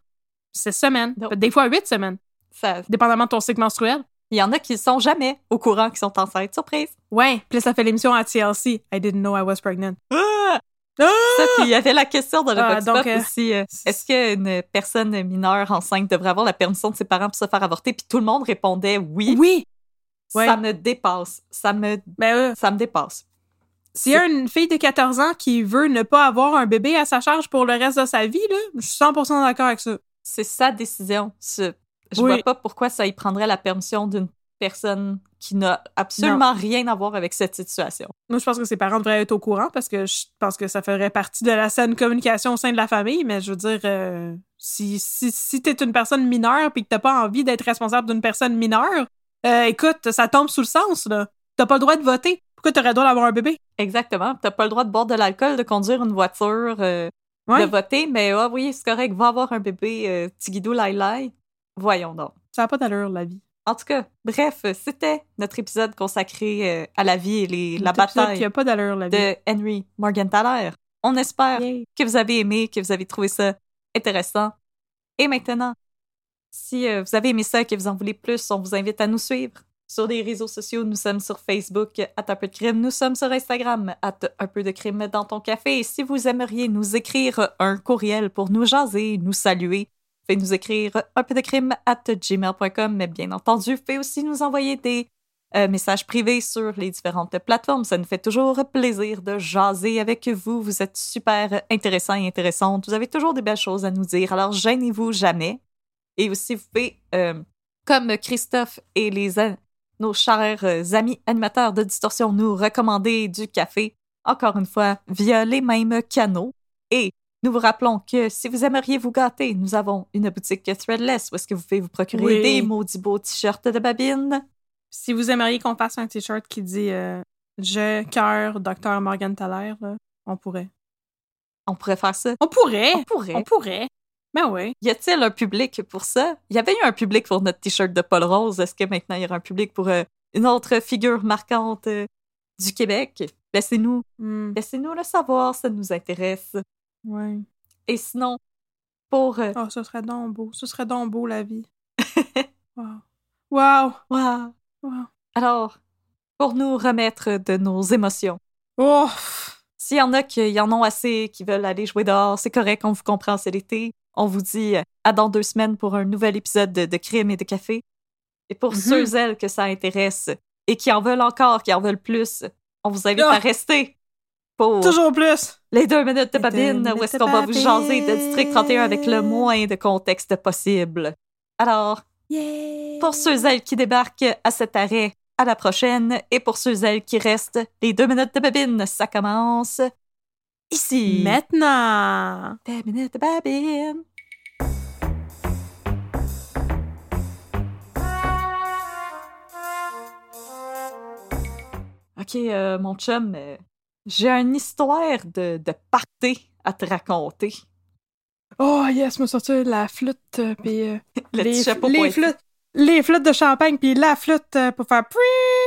six semaines, des fois huit semaines, ça, dépendamment de ton cycle menstruel. il y en a qui sont jamais au courant qu'ils sont enceintes. Surprise! Ouais, puis là, ça fait l'émission à TLC. I didn't know I was pregnant. Ah! Ça, puis il y avait la question dans le Ah, donc, euh, aussi. euh, Est-ce qu'une personne mineure enceinte devrait avoir la permission de ses parents pour se faire avorter? Puis tout le monde répondait oui. Oui! ouais. Ça me dépasse. Ça me, Ben, euh, ça me dépasse. s'il y a une fille de 14 ans qui veut ne pas avoir un bébé à sa charge pour le reste de sa vie, là, je suis 100% d'accord avec ça. C'est sa décision. Je Oui. vois pas pourquoi ça y prendrait la permission d'une personne qui n'a absolument rien à voir avec cette situation. Moi, je pense que ses parents devraient être au courant parce que je pense que ça ferait partie de la saine communication au sein de la famille, mais je veux dire, euh, si, si, si t'es une personne mineure puis que t'as pas envie d'être responsable d'une personne mineure, euh, écoute, ça tombe sous le sens, là. T'as pas le droit de voter. Pourquoi t'aurais le droit d'avoir un bébé? Exactement. T'as pas le droit de boire de l'alcool, de conduire une voiture, euh, Ouais. de voter, mais ah oui, c'est correct, va avoir un bébé euh, Tigidou Lai Lai. Voyons donc. Ça n'a pas d'allure, la vie. En tout cas, bref, c'était notre épisode consacré euh, à la vie et les, la bataille qui a pas d'allure, la vie. de Henry Morgenthaler. On espère Yay. que vous avez aimé, que vous avez trouvé ça intéressant. Et maintenant, si euh, vous avez aimé ça et que vous en voulez plus, on vous invite à nous suivre sur les réseaux sociaux. Nous sommes sur Facebook, à un peu de crime. Nous sommes sur Instagram, à un peu de crime dans ton café. Et si vous aimeriez nous écrire un courriel pour nous jaser, nous saluer, faites nous écrire un peu de crime at gmail.com. Mais bien entendu, faites aussi nous envoyer des euh, messages privés sur les différentes plateformes. Ça nous fait toujours plaisir de jaser avec vous. Vous êtes super intéressants et intéressantes. Vous avez toujours des belles choses à nous dire. Alors, gênez-vous jamais. Et aussi, vous pouvez, euh, comme Christophe et les, nos chers euh, amis animateurs de Distorsion, nous recommander du café, encore une fois, via les mêmes canaux. Et nous vous rappelons que si vous aimeriez vous gâter, nous avons une boutique Threadless où est-ce que vous pouvez vous procurer Oui. des maudits beaux t-shirts de babine. Si vous aimeriez qu'on fasse un t-shirt qui dit euh, Je, cœur, docteur Morgan Thaler, on pourrait. On pourrait faire ça. On pourrait! On pourrait. On pourrait. Ben oui. Y a-t-il un public pour ça? Il y avait eu un public pour notre t-shirt de Paul Rose? Est-ce que maintenant il y aura un public pour euh, une autre figure marquante euh, du Québec? Laissez-nous, Hmm, laissez-nous le savoir, ça nous intéresse. Ouais. Et sinon, pour... euh, Oh, ce serait donc beau. Ce serait donc beau, la vie. wow. Wow. wow. Wow. Alors, pour nous remettre de nos émotions, Oh! S'il y en a qui en ont assez, qui veulent aller jouer dehors, c'est correct, on vous comprend, c'est l'été. On vous dit euh, à dans deux semaines pour un nouvel épisode de, de Crime et de Café. Et pour Mhm. ceux, elles, que ça intéresse et qui en veulent encore, qui en veulent plus, on vous invite Ah! à rester pour Toujours plus! les deux minutes de babine, où est-ce qu'on va vous jaser de. District 31 avec le moins de contexte possible? Alors, Yeah! pour ceux, elles qui débarquent à cet arrêt, à la prochaine. Et pour ceux, elles qui restent, les deux minutes de babine, ça commence ici. Maintenant! Deux minutes de babine. Ok, euh, mon chum, euh, j'ai une histoire de, de party à te raconter. Oh yes, me sortir la flûte euh, puis euh, Le les, petit chapeau les pointu. flûtes, les flûtes de champagne puis la flûte euh, pour faire pri.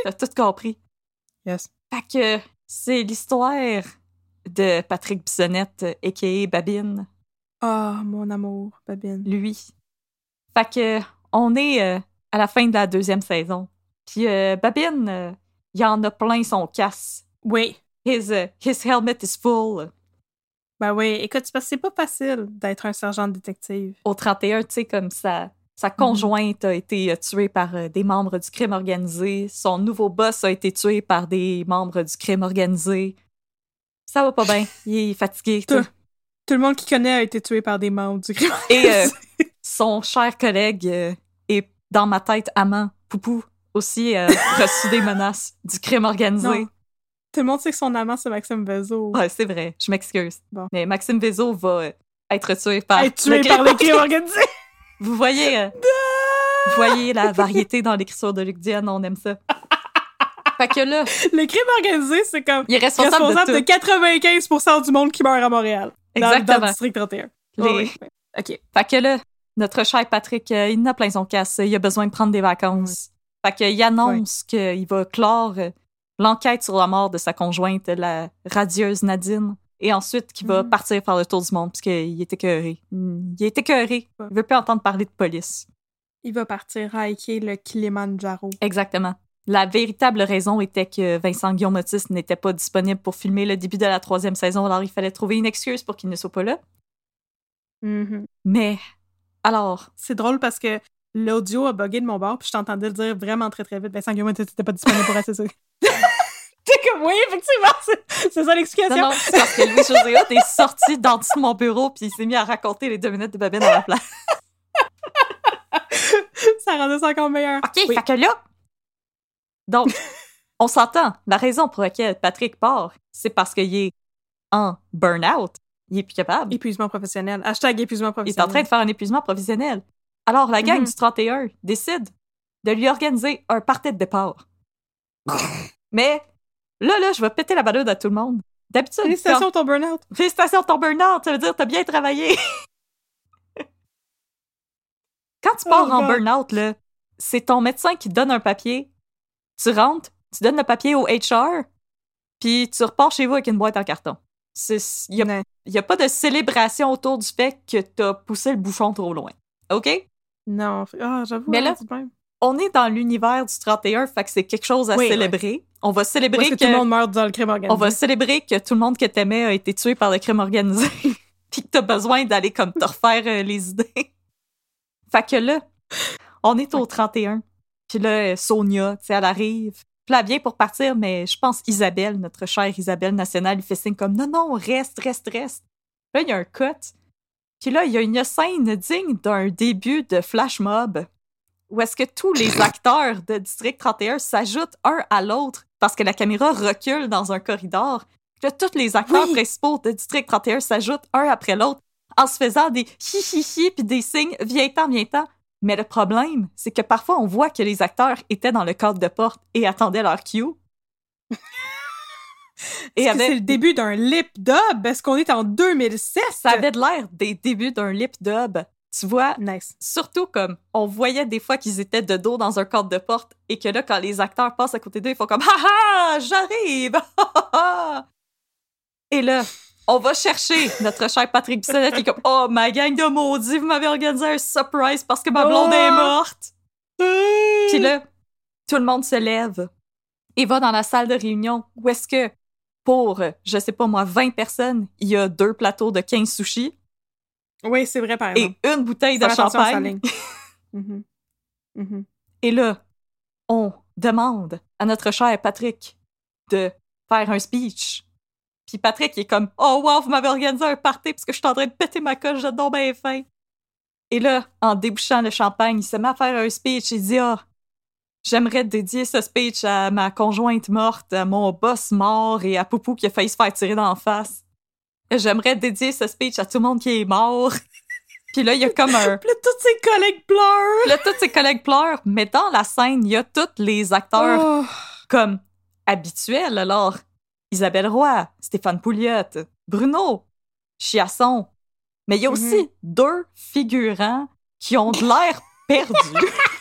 T'as tout compris. Yes. Fait que c'est l'histoire de Patrick Bissonnette, a.k.a. Babine, Ah, mon amour, Babine. lui. Fait que on est euh, à la fin de la deuxième saison. Puis euh, Babine, euh, il y en a plein son casse. Oui. His, uh, his helmet is full. Ben oui, écoute, parce que c'est pas facile d'être un sergent de détective. Au 31, tu sais, comme sa, sa Mhm. conjointe a été euh, tuée par euh, des membres du crime organisé. Son nouveau boss a été tué par des membres du crime organisé. Ça va pas bien. Il est fatigué. Tout, tout le monde qui connaît a été tué par des membres du crime. Et euh, son cher collègue euh, est dans ma tête amant, Poupou, aussi euh, reçu des menaces du crime organisé. Non. Tout le monde sait que son amant, c'est Maxime. Ouais, c'est vrai, je m'excuse. Bon. Mais Maxime Vézo va être tué par Être tué le par crime organisés. Vous voyez, euh, vous voyez la variété dans l'écriture de Luc Diane, on aime ça. fait que là, Les crimes organisés, c'est comme il est responsable, responsable de de, tout. 95% du monde qui meurt à Montréal. Dans- Dans, Exactement. le district 31. Les- ouais. OK. Fait que là, notre cher Patrick, euh, il en a plein son casse. Il a besoin de prendre des vacances. Fait qu'il annonce qu'il va clore euh, l'enquête sur la mort de sa conjointe, la radieuse Nadine. Et ensuite, qu'il va Mhm. partir faire le tour du monde, parce qu'il est écœuré. Mm, Il est écœuré. Il veut plus entendre parler de police. Il va partir hiker le Kilimanjaro. Exactement. La véritable raison était que Vincent Guillaume Otis n'était pas disponible pour filmer le début de la troisième saison, alors il fallait trouver une excuse pour qu'il ne soit pas là. Mhm. Mais, alors, C'est drôle parce que l'audio a bugué de mon bord, puis je t'entendais le dire vraiment très très vite. Vincent Guillaume t'étais pas disponible pour assez ça. T'es comme, oui, effectivement, c'est ça Non, l'explication. non, c'est parce que Louis José est sorti d'en dessous de mon bureau puis il s'est mis à raconter les deux minutes de Babine à la place. ça rendait ça encore meilleur. OK, Oui. fait que là... Donc, on s'entend. La raison pour laquelle Patrick part, c'est parce qu'il est en burn-out. Il est plus capable. Épuisement professionnel. Hashtag épuisement Il est professionnel. en train de faire un épuisement professionnel. Alors, la gang Mhm. du 31 décide de lui organiser un party de départ. Mais là, là, je vais péter la balade à tout le monde. D'habitude, quand- Félicitations ton burn-out. Félicitations ton burn-out, ça veut dire que t'as bien travaillé. Quand tu pars Oh en burn-out, là, c'est ton médecin qui te donne un papier. Tu rentres, tu donnes le papier au HR, puis tu repars chez vous avec une boîte en carton. Il n'y a, a pas de célébration autour du fait que t'as poussé le bouchon trop loin. OK? Non. Ah, j'avoue. Mais là, hein, de même. On est dans l'univers du 31, fait que c'est quelque chose à Oui, célébrer. On va célébrer que, que... tout le monde meurt dans le crime organisé. On va célébrer que tout le monde que t'aimais a été tué par le crime organisé. Puis que t'as besoin d'aller comme te refaire euh, les idées. fait que là, on est au 31. Puis là, Sonia, tu sais, elle arrive. Puis là, elle vient pour partir, mais je pense Isabelle, notre chère Isabelle nationale, lui fait signe comme non, non, reste, reste, reste. Là, il y a un cut. Puis là, il y a une scène digne d'un début de flash mob où est-ce que tous les acteurs de District 31 s'ajoutent un à l'autre parce que la caméra recule dans un corridor. Là, tous les acteurs Oui. principaux de District 31 s'ajoutent un après l'autre en se faisant des hi hi hi puis des signes viens-t'en, viens-t'en. Mais le problème, c'est que parfois on voit que les acteurs étaient dans le cadre de porte et attendaient leur cue. et avec c'est le début d'un lip dub? Est-ce qu'on est en 2007? ça avait de l'air des débuts d'un lip dub. Tu vois, Nice. surtout comme on voyait des fois qu'ils étaient de dos dans un cadre de porte et que là, quand les acteurs passent à côté d'eux, ils font comme Ha ha, j'arrive! Et là, on va chercher notre cher Patrick Bissonnette qui est comme Oh, ma gang de maudits, vous m'avez organisé un surprise parce que ma blonde est morte! Puis là, tout le monde se lève et va dans la salle de réunion où est-ce que pour, euh, je sais pas moi, 20 personnes, il y a deux plateaux de 15 sushis Oui, c'est vrai, par exemple. et une bouteille de champagne. Mhm. Mhm. Et là, on demande à notre cher Patrick de faire un speech. Puis Patrick il est comme Oh wow, vous m'avez organisé un party parce que je suis en train de péter ma coche, j'ai donc bien faim. Et là, en débouchant le champagne, il se met à faire un speech. Il dit Ah, j'aimerais dédier ce speech à ma conjointe morte, à mon boss mort et à Poupou qui a failli se faire tirer dans la face. J'aimerais dédier ce speech à tout le monde qui est mort. Puis là, il y a comme un. Puis là, tous ses collègues pleurent. Là, tous ses collègues pleurent, mais dans la scène, il y a tous les acteurs Oh. comme habituels. Alors, Isabelle Roy, Stéphane Pouliot, Bruno, Chiasson. Mais il y a aussi Mhm. deux figurants qui ont de l'air perdus.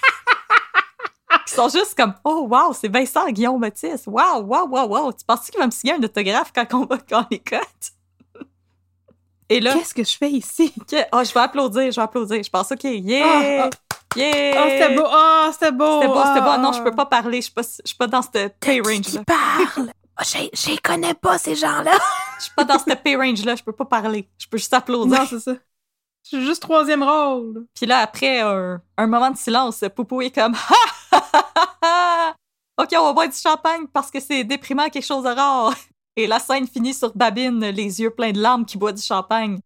sont juste comme Oh, wow, c'est Vincent Guillaume Matisse. Wow, wow, wow, wow. Tu penses qu'il va me signer un autographe quand on va quand on les cote? Et là, Qu'est-ce que je fais ici? que- oh, je vais applaudir, je vais applaudir. Je pense, OK, yeah! Ah, Yeah! Oh, c'était beau. Oh, c'était beau. C'était beau, c'était beau. Non, je peux pas parler. Je suis pas, je suis pas dans cette pay range-là. Qui parle? Oh, je les connais pas, ces gens-là. Je suis pas dans cette pay range-là. Je peux pas parler. Je peux juste applaudir. Non, c'est ça. Je suis juste troisième rôle. Puis là, après un, un moment de silence, Poupou est comme Ha! OK, on va boire du champagne parce que c'est déprimant, quelque chose de rare. Et la scène finit sur Babine, les yeux pleins de larmes, qui boit du champagne.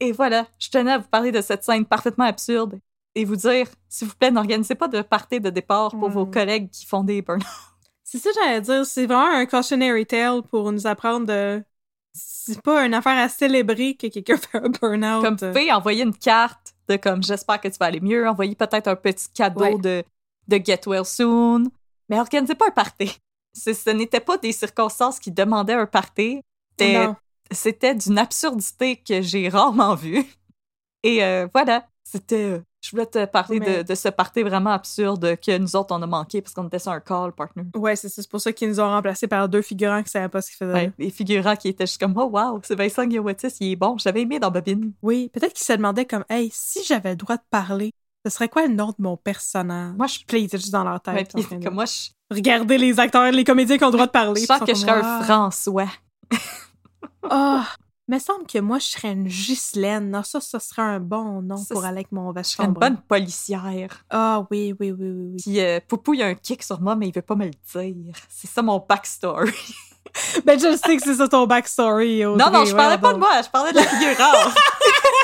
Et voilà, je tenais à vous parler de cette scène parfaitement absurde et vous dire, s'il vous plaît, n'organisez pas de party de départ pour vos collègues qui font des burn C'est ça que j'allais dire. C'est vraiment un cautionary tale pour nous apprendre de... C'est pas une affaire à célébrer que quelqu'un fait un burn-out. Comme vous pouvez envoyer une carte de comme j'espère que tu vas aller mieux, envoyer peut-être un petit cadeau Ouais. de, de get well soon, mais organisez pas un party. Ce n'était pas des circonstances qui demandaient un party. C'était d'une absurdité que j'ai rarement vue. Et euh, voilà, c'était. Je voulais te parler de, Mais- de ce party vraiment absurde que nous autres on a manqué parce qu'on était sur un call partner. Ouais, c'est pour ça qu'ils nous ont remplacés par deux figurants qui savaient pas ce qu'ils faisaient. Ouais, les figurants qui étaient juste comme Oh wow, c'est Vincent Guillotis, il est bon, j'avais aimé dans Bobine. Oui, peut-être qu'ils se demandaient comme, hey, si j'avais le droit de parler, ce serait quoi le nom de mon personnage? Moi, je- étaient juste dans leur tête. Ouais, puis de moi, je, Regarder les acteurs, les comédiens qui ont le droit de parler. je puis que je serais un Ah, François. Ah, me semble que moi, je serais une Ghislaine. Non, ça, ça serait un bon nom Ça, pour aller avec mon serais une bonne policière. Ah oui, oui, oui, oui, oui. Puis euh, Poupou, il a un kick sur moi, mais il veut pas me le dire. C'est ça mon backstory. Ben, je sais que c'est ça ton backstory. Audrey, non, non, je parlais pas de moi, je parlais de la figurante.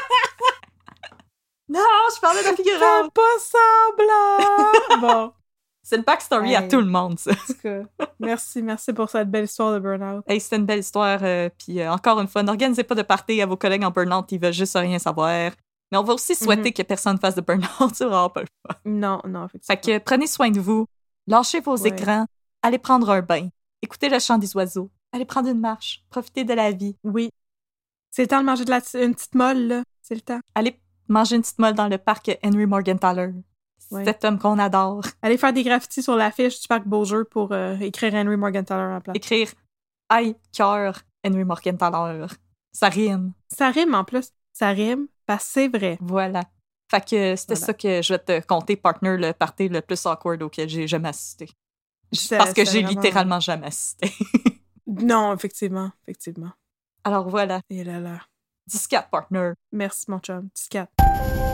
non, je parlais de la Fais figurante. pas semblant! bon, C'est une backstory à tout le monde, ça. en tout cas, merci, merci pour cette belle histoire de burn-out. Hey, c'était une belle histoire. euh, puis euh, encore une fois, n'organisez pas de party à vos collègues en burn-out, ils veulent juste rien savoir. Mais on va aussi souhaiter que personne fasse de burn-out, c'est vraiment pas le fun. Non, non, Fait effectivement. que prenez soin de vous, lâchez vos Ouais. écrans, allez prendre un bain, écoutez le chant des oiseaux, allez prendre une marche, profitez de la vie, Oui. C'est le temps de manger de la une petite molle, là. C'est le temps. allez manger une petite molle dans le parc Henry Morgenthaler. Ouais. Cet homme qu'on adore. Allez faire des graffitis sur l'affiche du parc Beaujeu pour euh, écrire Henry Morgenthaler en place. Écrire Aïe, cœur, Henry Morgenthaler. Ça rime. Ça rime en plus. Ça rime parce que c'est vrai. Voilà. Fait que c'était Voilà. ça que je vais te compter, partner, le party le plus awkward auquel j'ai jamais assisté. Parce que j'ai vraiment- littéralement jamais assisté. Non, effectivement, effectivement. Alors voilà, Et là là. 14 partner. Merci, mon chum. 14.